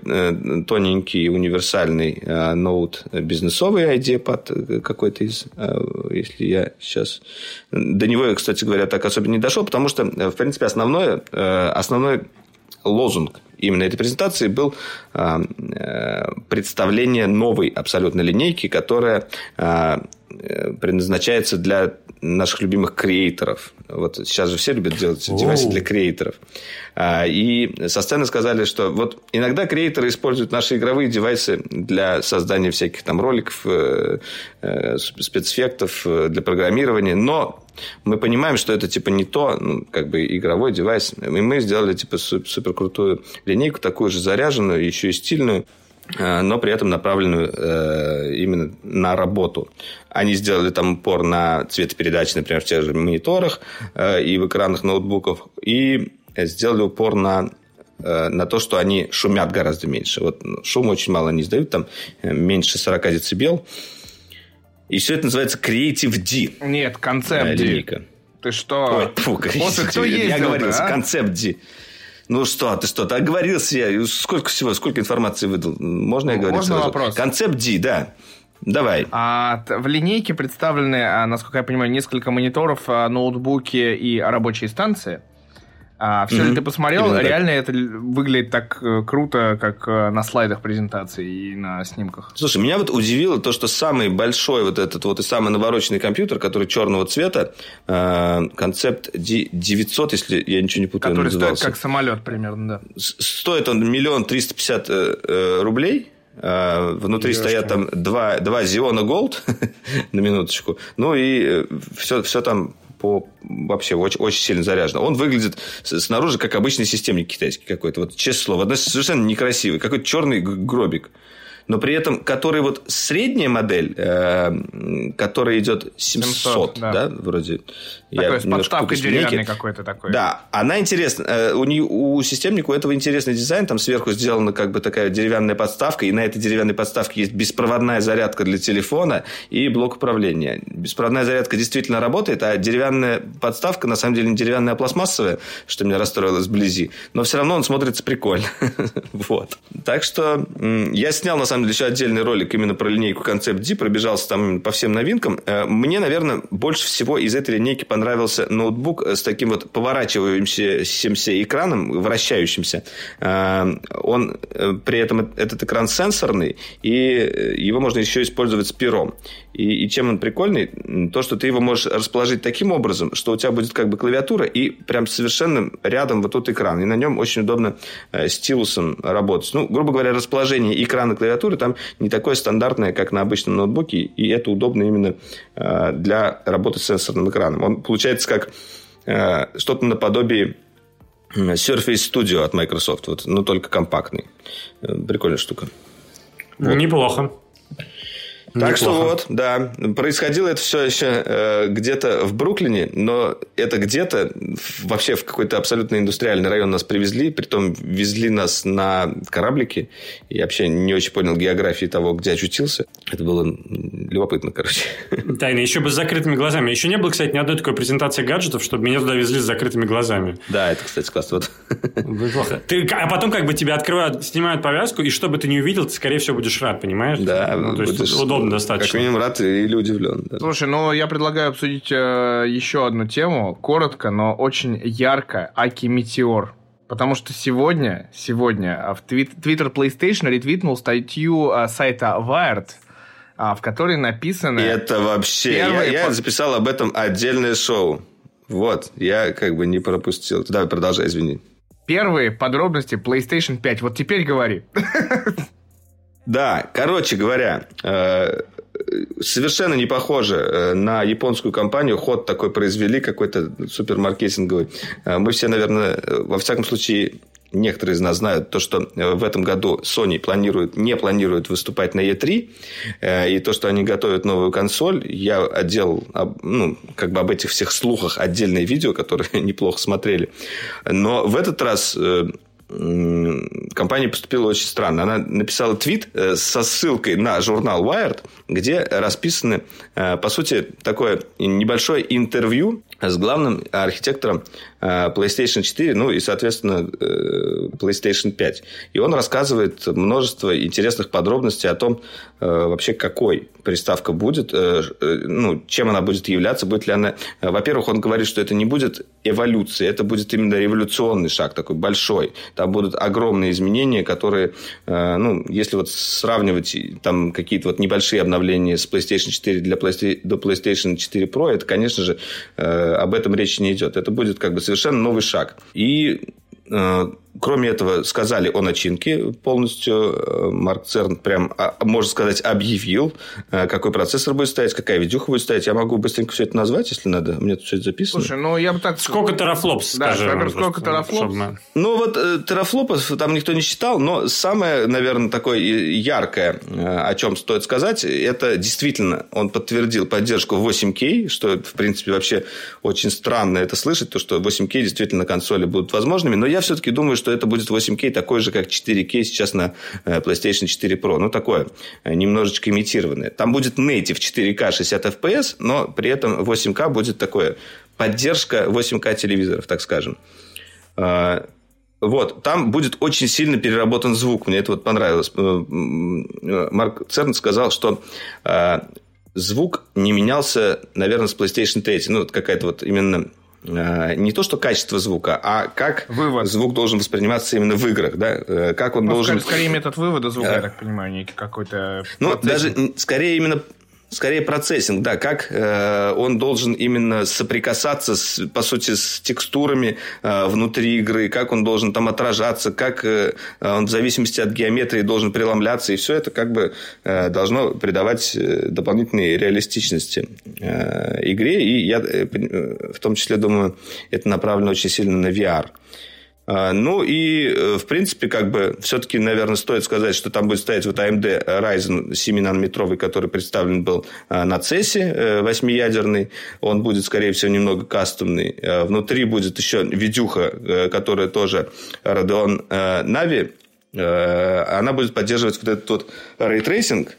тоненький универсальный ноут бизнесовый iPad какой-то из, если я сейчас... До него кстати говоря, так особенно не дошел, потому что, в принципе, основное, основной лозунг именно этой презентации был представление новой абсолютно линейки, которая Э, предназначается для наших любимых креаторов. Вот сейчас же все любят делать девайсы для креаторов. А, и со сцены сказали, что вот иногда креаторы используют наши игровые девайсы для создания всяких там роликов, э, э, спецэффектов для программирования, но мы понимаем, что это типа не то, ну, как бы игровой девайс. И мы сделали типа супер крутую линейку, такую же заряженную, еще и стильную, Э, но при этом направленную э, именно на работу. Они сделали там упор на цветопередачи, например, в тех же мониторах э, и в экранах ноутбуков, и сделали упор на на то, что они шумят гораздо меньше. Вот ну, шум очень мало они издают, там меньше 40 децибел. И все это называется Creative D.
Нет, концепт D. Ты что?
Ой, фу, кто ездил, Я говорил, а? концепт D. Ну что, ты что, ты оговорился я. Сколько всего, сколько информации выдал? Можно я говорю
Можно
сразу?
вопрос?
Концепт D, да. Давай.
А, в линейке представлены, а, насколько я понимаю, несколько мониторов, а, ноутбуки и рабочие станции. А все mm-hmm. ли ты посмотрел? Именно Реально так. это выглядит так э, круто, как э, на слайдах презентации и на снимках?
Слушай, меня вот удивило то, что самый большой вот этот вот и самый навороченный компьютер, который черного цвета, э, концепт D900, если я ничего не путаю,
Который назывался. стоит как самолет примерно, да.
Стоит он миллион триста пятьдесят рублей. Внутри Девушка. стоят там два, два Xeon Gold, на минуточку. Ну и все, все там по вообще очень, очень сильно заряжено. Он выглядит снаружи как обычный системник китайский какой-то. Вот честное слово, совершенно некрасивый. Какой-то черный гробик но при этом, который вот средняя модель, э, которая идет 700, 700 да. да, вроде.
Такой с подставкой деревянный какой-то такой.
Да, она интересна. Э, у, нее, у системника у этого интересный дизайн. Там сверху сделана как бы такая деревянная подставка, и на этой деревянной подставке есть беспроводная зарядка для телефона и блок управления. Беспроводная зарядка действительно работает, а деревянная подставка на самом деле не деревянная, а пластмассовая, что меня расстроило сблизи. Но все равно он смотрится прикольно. вот. Так что я снял на самом деле еще отдельный ролик именно про линейку Concept D, пробежался там по всем новинкам. Э, мне, наверное, больше всего из этой линейки понравился ноутбук с таким вот поворачивающимся экраном, вращающимся. Э, он э, при этом этот экран сенсорный, и его можно еще использовать с пером. И, и чем он прикольный? То, что ты его можешь расположить таким образом, что у тебя будет как бы клавиатура и прям совершенно рядом вот тут экран. И на нем очень удобно э, стилусом работать. Ну, грубо говоря, расположение экрана клавиатуры там не такое стандартное, как на обычном ноутбуке. И это удобно именно э, для работы с сенсорным экраном. Он получается как э, что-то наподобие Surface Studio от Microsoft, вот, но только компактный. Прикольная штука.
Вот. Неплохо.
Так Неплохо. что вот, да, происходило это все еще э, где-то в Бруклине, но это где-то вообще в какой-то абсолютно индустриальный район нас привезли, притом везли нас на кораблике. И вообще не очень понял географии того, где очутился. Это было любопытно, короче.
Тайна, еще бы с закрытыми глазами. Еще не было, кстати, ни одной такой презентации гаджетов, чтобы меня туда везли с закрытыми глазами.
Да, это, кстати, классно. Вот.
Ты, а потом как бы тебя открывают, снимают повязку, и что бы ты не увидел, ты, скорее всего, будешь рад, понимаешь?
Да.
Ну, то есть, удобно достаточно.
Как минимум рад или удивлен.
Да. Слушай, ну я предлагаю обсудить э, еще одну тему, коротко, но очень ярко. Аки Метеор. Потому что сегодня, сегодня а, в Twitter PlayStation ретвитнул статью э, сайта Wired, а, в которой написано...
Это вообще... Я, я записал об этом отдельное шоу. Вот, я как бы не пропустил. Давай, продолжай, извини.
Первые подробности PlayStation 5. Вот теперь говори.
Да, короче говоря, э, совершенно не похоже э, на японскую компанию. Ход такой произвели, какой-то супермаркетинговый. Э, мы все, наверное, во всяком случае, некоторые из нас знают то, что в этом году Sony планирует, не планирует выступать на E3, и то, что они готовят новую консоль. Я отделал ну, как бы об этих всех слухах отдельное видео, которые неплохо смотрели. Но в этот раз компания поступила очень странно. Она написала твит э, со ссылкой на журнал Wired, где расписаны, э, по сути, такое небольшое интервью с главным архитектором PlayStation 4, ну и, соответственно, PlayStation 5. И он рассказывает множество интересных подробностей о том, вообще какой приставка будет, ну, чем она будет являться, будет ли она... Во-первых, он говорит, что это не будет эволюция, это будет именно революционный шаг такой большой. Там будут огромные изменения, которые, э, ну, если вот сравнивать там какие-то вот небольшие обновления с PlayStation 4 для PlayStation, до PlayStation 4 Pro, это, конечно же, э, об этом речи не идет. Это будет как бы совершенно новый шаг. И э, Кроме этого, сказали о начинке полностью. Э, Марк Церн прям, а, можно сказать, объявил, э, какой процессор будет стоять, какая видюха будет стоять. Я могу быстренько все это назвать, если надо. Мне тут все это записано.
Слушай, ну я бы так...
Сколько терафлопс,
да, скажи. сколько терафлопс?
Чтобы... Ну, вот э, терафлопов там никто не считал, но самое, наверное, такое яркое, о чем стоит сказать, это действительно он подтвердил поддержку 8К, что, в принципе, вообще очень странно это слышать, то, что 8К действительно на консоли будут возможными. Но я все-таки думаю, что что это будет 8К такой же, как 4К сейчас на э, PlayStation 4 Pro. Ну, такое, э, немножечко имитированное. Там будет native 4К 60 FPS, но при этом 8К будет такое, поддержка 8К телевизоров, так скажем. А, вот, там будет очень сильно переработан звук. Мне это вот понравилось. Э, Марк Церн сказал, что звук не менялся, наверное, с PlayStation 3. Ну, вот какая-то вот именно не то, что качество звука, а как Вывод. звук должен восприниматься именно в играх, да? Э, как он ну, должен...
Скорее метод вывода звука, я так понимаю, некий какой-то...
Ну, процесс. даже скорее именно Скорее процессинг, да, как э, он должен именно соприкасаться, с, по сути, с текстурами э, внутри игры, как он должен там отражаться, как э, он в зависимости от геометрии должен преломляться, и все это как бы э, должно придавать э, дополнительной реалистичности э, игре, и я э, в том числе думаю, это направлено очень сильно на VR. А, ну и, э, в принципе, как бы все-таки, наверное, стоит сказать, что там будет стоять вот AMD Ryzen 7-нанометровый, который представлен был а, на CES 8-ядерный. Э, Он будет, скорее всего, немного кастомный. А, внутри будет еще видюха, э, которая тоже Radeon Navi. Она будет поддерживать вот этот вот ray tracing,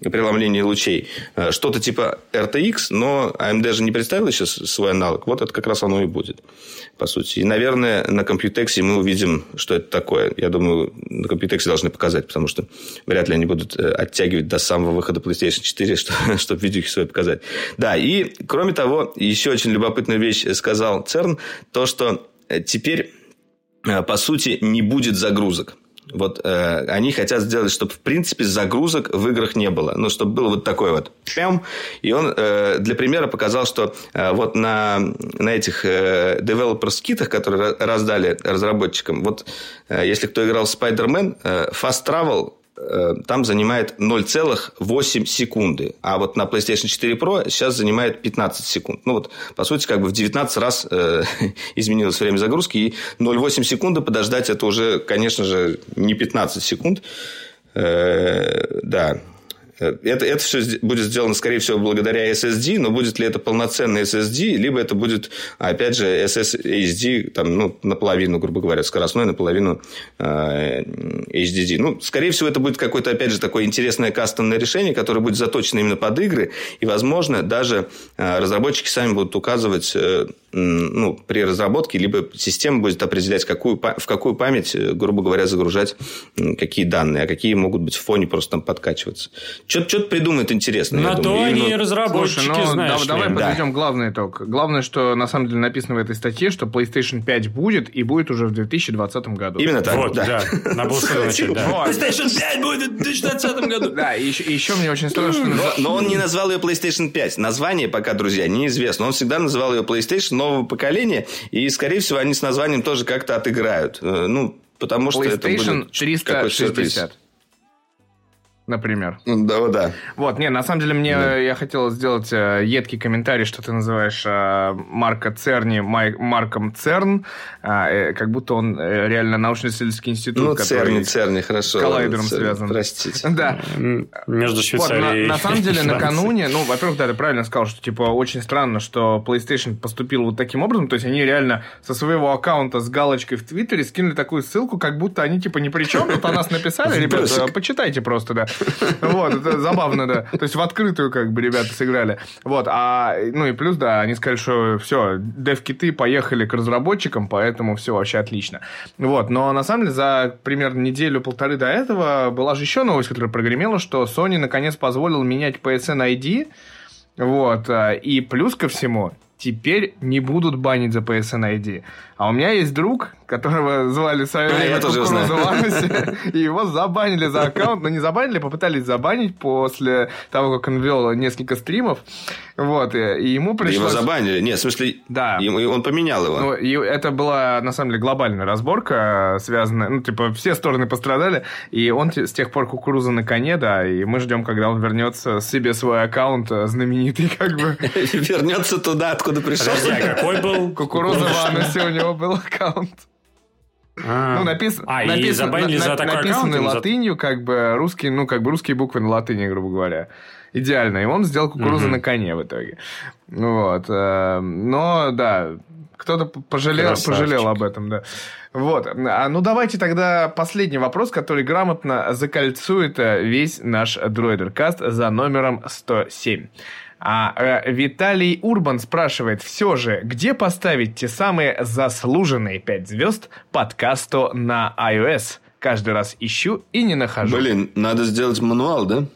преломления лучей. Что-то типа RTX, но AMD же не представил еще свой аналог. Вот это как раз оно и будет по сути. И, наверное, на Computex мы увидим, что это такое. Я думаю, на Computex должны показать, потому что вряд ли они будут э, оттягивать до самого выхода PlayStation 4, чтобы, видео свои показать. Да, и, кроме того, еще очень любопытную вещь сказал ЦЕРН, то, что э, теперь, э, по сути, не будет загрузок. Вот э, они хотят сделать, чтобы, в принципе, загрузок в играх не было. Ну, чтобы было вот такое вот пям. И он э, для примера показал, что э, вот на, на этих э, developers китах, которые раздали разработчикам, вот э, если кто играл в Spider-Man, э, Fast Travel Э, там занимает 0,8 секунды. А вот на PlayStation 4 Pro сейчас занимает 15 секунд. Ну, вот, по сути, как бы в 19 раз э, изменилось время загрузки. И 0,8 секунды подождать, это уже, конечно же, не 15 секунд. Э, да. Это, это все будет сделано, скорее всего, благодаря SSD, но будет ли это полноценный SSD, либо это будет, опять же, SSD там, ну, наполовину, грубо говоря, скоростной, наполовину э, HDD. Ну, скорее всего, это будет какое-то, опять же, такое интересное кастомное решение, которое будет заточено именно под игры, и, возможно, даже э, разработчики сами будут указывать э, ну, при разработке, либо система будет определять, какую, в какую память, э, грубо говоря, загружать какие данные, а какие могут быть в фоне просто там подкачиваться. Что-то придумает интересно.
На то думаю. они и разработчики, Слушай, ну, знаешь
Давай ли. подведем да. главный итог. Главное, что на самом деле написано в этой статье, что PlayStation 5 будет и будет уже в 2020 году.
Именно так.
Вот, да. да. На начать, да. PlayStation 5 будет в 2020 году.
Да, и еще, еще мне очень странно, что...
Но он не назвал ее PlayStation 5. Название пока, друзья, неизвестно. Он всегда называл ее PlayStation нового поколения, и, скорее всего, они с названием тоже как-то отыграют. Э, ну, потому что это будет
360 например.
Да, да.
Вот, не, на самом деле мне да. я хотел сделать э, едкий комментарий, что ты называешь э, Марка Церни Май, Марком Церн, э, как будто он э, реально научно-исследовательский институт,
ну, который Церни, Церни, хорошо.
С коллайдером
Церни,
связан.
Простите.
Да.
Между Швейцарией
вот, на, на самом деле, накануне, ну, во-первых, да, ты правильно сказал, что, типа, очень странно, что PlayStation поступил вот таким образом, то есть они реально со своего аккаунта с галочкой в Твиттере скинули такую ссылку, как будто они, типа, ни при чем, тут о нас написали, ребята, почитайте просто, да. Вот, это забавно, да. То есть в открытую как бы ребята сыграли. Вот, а, ну и плюс, да, они сказали, что все, дев-киты поехали к разработчикам, поэтому все вообще отлично. Вот, но на самом деле за примерно неделю-полторы до этого была же еще новость, которая прогремела, что Sony наконец позволил менять PSN ID, вот, а, и плюс ко всему, теперь не будут банить за PSN ID. А у меня есть друг, которого звали в свое время
Кукуруза
и его забанили за аккаунт, но не забанили, попытались забанить после того, как он вел несколько стримов, вот, и ему пришлось...
Его забанили? Нет, в смысле,
да.
он поменял его.
Ну, и это была, на самом деле, глобальная разборка, связанная, ну, типа, все стороны пострадали, и он с тех пор кукуруза на коне, да, и мы ждем, когда он вернется себе свой аккаунт э, знаменитый, как бы.
Вернется туда, откуда пришел.
Подожди, а какой был?
Кукуруза в анусе у него был аккаунт.
А, ну, напис... а написан... и забанили на, за такой
написанный
аккаунт?
латынью, как бы русские, ну, как бы русские буквы на латыни, грубо говоря. Идеально. И он сделал кукурузу угу. на коне в итоге. Вот. Э, но, да, кто-то пожалел, пожалел об этом, да. Вот. А, ну, давайте тогда последний вопрос, который грамотно закольцует э, весь наш дроидеркаст за номером 107. А э, Виталий Урбан спрашивает, все же, где поставить те самые заслуженные 5 звезд подкасту на iOS? Каждый раз ищу и не нахожу.
Блин, надо сделать мануал, да?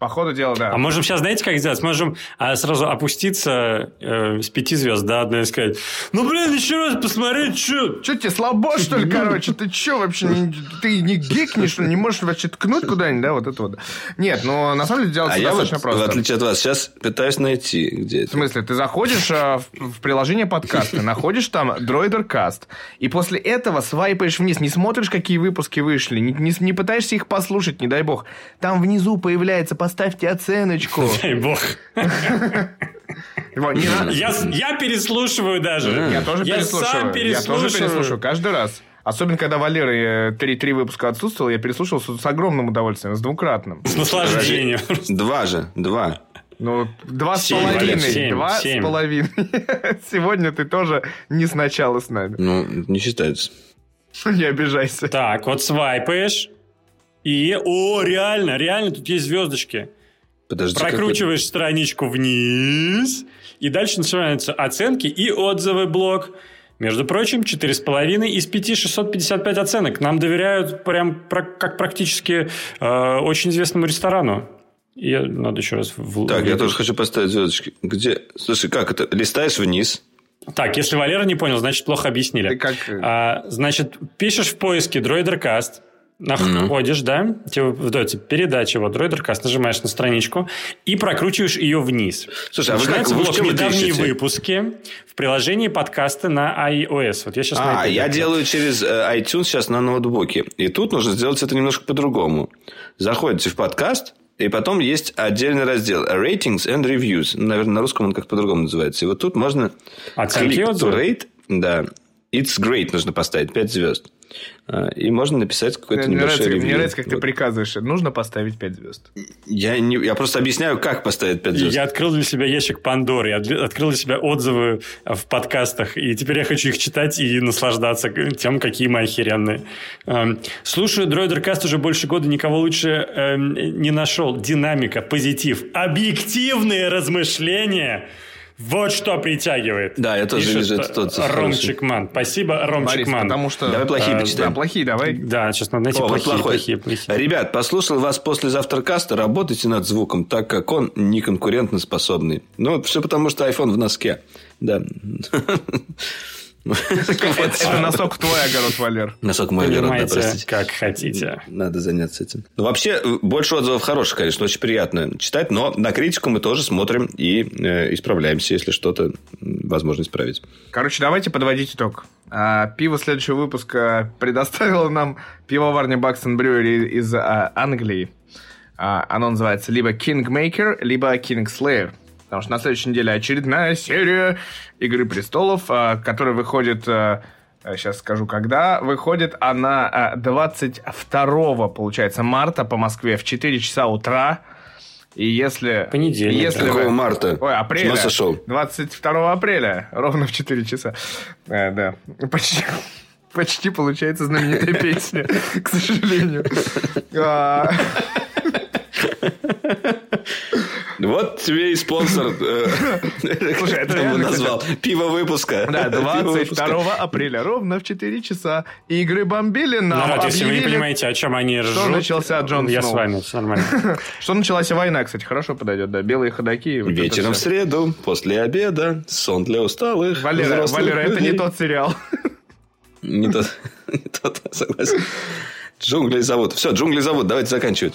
По ходу дела, да.
А можем сейчас, знаете, как сделать? Можем а, сразу опуститься э, с пяти звезд до одной и сказать, ну, блин, еще раз посмотреть, что...
Что тебе, слабо, что ли, короче? Ты что вообще, не, ты не гикнешь? Не можешь вообще ткнуть куда-нибудь, да, вот это вот? Нет, ну, на самом деле, делать
А я вот,
достаточно просто.
в отличие от вас, сейчас пытаюсь найти, где
В
это.
смысле, ты заходишь а, в, в приложение подкаста, находишь там Дроидеркаст, и после этого свайпаешь вниз, не смотришь, какие выпуски вышли, не, не, не пытаешься их послушать, не дай бог. Там внизу появляется «поставьте оценочку».
Дай бог.
Вот, не надо-
Я, я переслушиваю даже.
Я тоже
я
переслушиваю.
сам
Я
переслушиваю.
тоже переслушиваю каждый раз. Особенно, когда Валера э, три, три выпуска отсутствовал, я переслушал с, с огромным удовольствием, с двукратным.
С наслаждением.
Два же, два.
Ну, два с
Семь,
половиной.
семь,
Два с половиной. Сегодня ты тоже не сначала с нами.
Ну, не считается.
Не обижайся.
Так, вот свайпаешь. И, о, реально, реально, тут есть звездочки.
Подожди. как
Прокручиваешь страничку вниз, и дальше начинаются оценки и отзывы блок. Между прочим, 4,5 из 5 655 оценок. Нам доверяют прям как практически э, очень известному ресторану. И надо еще раз... в-
Так, я тоже хочу поставить звездочки. Где? Слушай, как это? Листаешь вниз.
Так, если Валера не понял, значит, плохо объяснили.
Ты как...
А, значит, пишешь в поиске Дроидеркаст, находишь, да, тебе выдается передача, вот Дроидеркаст, нажимаешь на страничку и прокручиваешь ее вниз.
Слушай, а вы как-
Начинается
вы в
блок
это
недавние
ищете?
выпуски в приложении подкаста на iOS. Вот я сейчас на
А,
это
я
делаю.
делаю через э, iTunes сейчас на ноутбуке. И тут нужно сделать это немножко по-другому. Заходите в подкаст, и потом есть отдельный раздел Ratings and Reviews. Ну, Наверное, на русском он как по-другому называется. И вот тут можно
Оценки
to
отзывы.
rate. Да. It's great нужно поставить, 5 звезд. А, И можно написать какой-то
Мне нравится,
небольшой
мне
ревью.
нравится, как ты
Вот.
приказываешь. Нужно поставить 5 звезд.
Я, не, я просто объясняю, как поставить 5 звезд.
Я открыл для себя ящик Пандоры, я открыл для себя отзывы в подкастах, и теперь я хочу их читать и наслаждаться тем, какие мы охеренные. Эм, Слушаю Дроидеркаст уже больше года, никого лучше эм, не нашел. Динамика, позитив, объективные размышления. Вот что притягивает.
Да, я тоже вижу, это тот хороший.
Ромчик Ман. Спасибо, Ромчик
Борис,
Ман.
потому что...
Давай плохие
А,
почитаем.
Да, плохие давай.
Да, сейчас надо найти
О,
плохие,
плохой.
плохие, плохие.
Ребят, послушал вас после завтракаста, работайте над звуком, так как он не конкурентно способный. Ну, все потому, что iPhone в носке. Да.
Это носок твой огород, Валер.
Носок мой огород, да, простите.
как хотите.
Надо заняться этим. Ну, вообще, э, больше отзывов хороших, конечно, очень приятно читать, но на критику мы тоже смотрим и э, исправляемся, если что-то возможно исправить.
Короче, давайте подводить итог. А, пиво следующего выпуска предоставила нам пивоварня Бакстон Брюери из а, Англии. А, оно называется либо Kingmaker, либо Kingslayer. Потому что на следующей неделе очередная серия Игры престолов, а, которая выходит... а, а, Сейчас скажу, когда. Выходит она а, 22, получается, марта по Москве в 4 часа утра. И если...
Понедельник.
Если
Какого
вы-
марта?
Ой, апреля.
С сошел?
22 апреля, ровно в 4 часа. Э, да, почти, почти получается знаменитая песня, к сожалению.
Вот тебе и спонсор. э,
Слушай, это
назвал? Пиво выпуска.
Да,
Пиво выпуска.
22 апреля, ровно в 4 часа. Игры бомбили нам,
Народ, если вы не понимаете, о чем они ржут...
начался Джон
Я с вами, нормально.
Что началась война, кстати, хорошо подойдет, да, белые ходаки.
Вечером в среду, после обеда, сон для усталых.
Валера, Валера, это не тот сериал.
Не тот, не тот, согласен. Джунгли зовут. Все, джунгли зовут. Давайте заканчивать.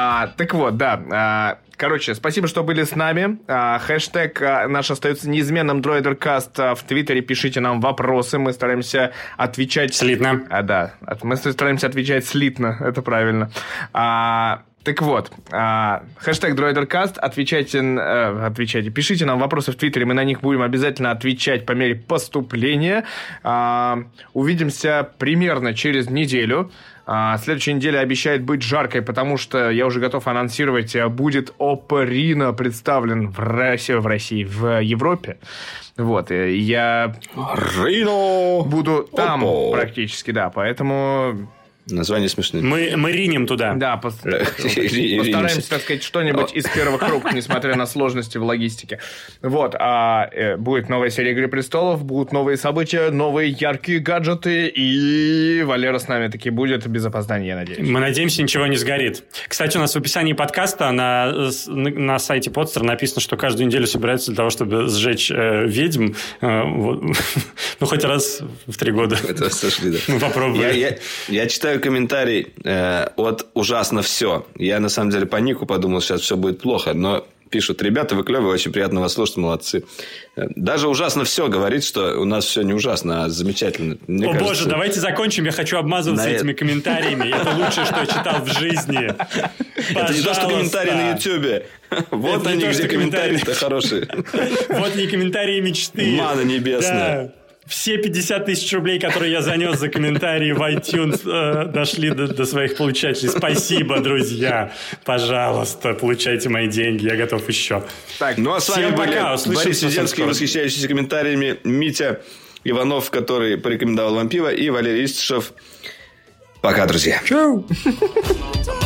А, так вот, да. а, короче, спасибо, что были с нами. А, хэштег а, наш остается неизменным DroiderCast. А, в Твиттере пишите нам вопросы. Мы стараемся отвечать...
Слитно.
А, да. Мы стараемся отвечать слитно. Это правильно. А, так вот, а, хэштег DroiderCast, отвечайте, э, отвечайте, пишите нам вопросы в Твиттере, мы на них будем обязательно отвечать по мере поступления. А, увидимся примерно через неделю. А, следующая неделя обещает быть жаркой, потому что я уже готов анонсировать, а, будет Опарина представлен в России, в России, в Европе. Вот, и я
Рино!
буду там
Опа.
практически, да, поэтому
Название смешное.
Мы, мы ринем туда.
Да, пос- постараемся, так сказать, что-нибудь из первых рук, несмотря на сложности в логистике. Вот, а э, будет новая серия «Игры престолов», будут новые события, новые яркие гаджеты, и Валера с нами таки будет без опоздания, я надеюсь.
Мы надеемся, ничего не сгорит. Кстати, у нас в описании подкаста на, на сайте Подстер написано, что каждую неделю собираются для того, чтобы сжечь э, ведьм. Э, вот. ну, хоть раз в три года.
Это сошли, да.
Мы попробуем.
Я, я, я читаю комментарий э, от «Ужасно все». Я, на самом деле, по нику подумал, сейчас все будет плохо, но пишут, ребята, вы клевые, очень приятно вас слушать, молодцы. Даже ужасно все говорит, что у нас все не ужасно, а замечательно.
Мне О кажется, боже, давайте закончим, я хочу обмазываться этими это... комментариями. Это лучшее, что я читал в жизни.
Это не то, что комментарии на Ютубе. Вот они, где комментарии-то хорошие.
Вот не комментарии мечты.
Мана небесная
все 50 тысяч рублей, которые я занес за комментарии в iTunes, э, дошли до, до своих получателей. Спасибо, друзья. Пожалуйста, получайте мои деньги. Я готов еще.
Так, ну а с вами пока. Борис Сиденский, восхищающийся комментариями, Митя Иванов, который порекомендовал вам пиво, и Валерий Истишев. Пока, друзья.
Чау.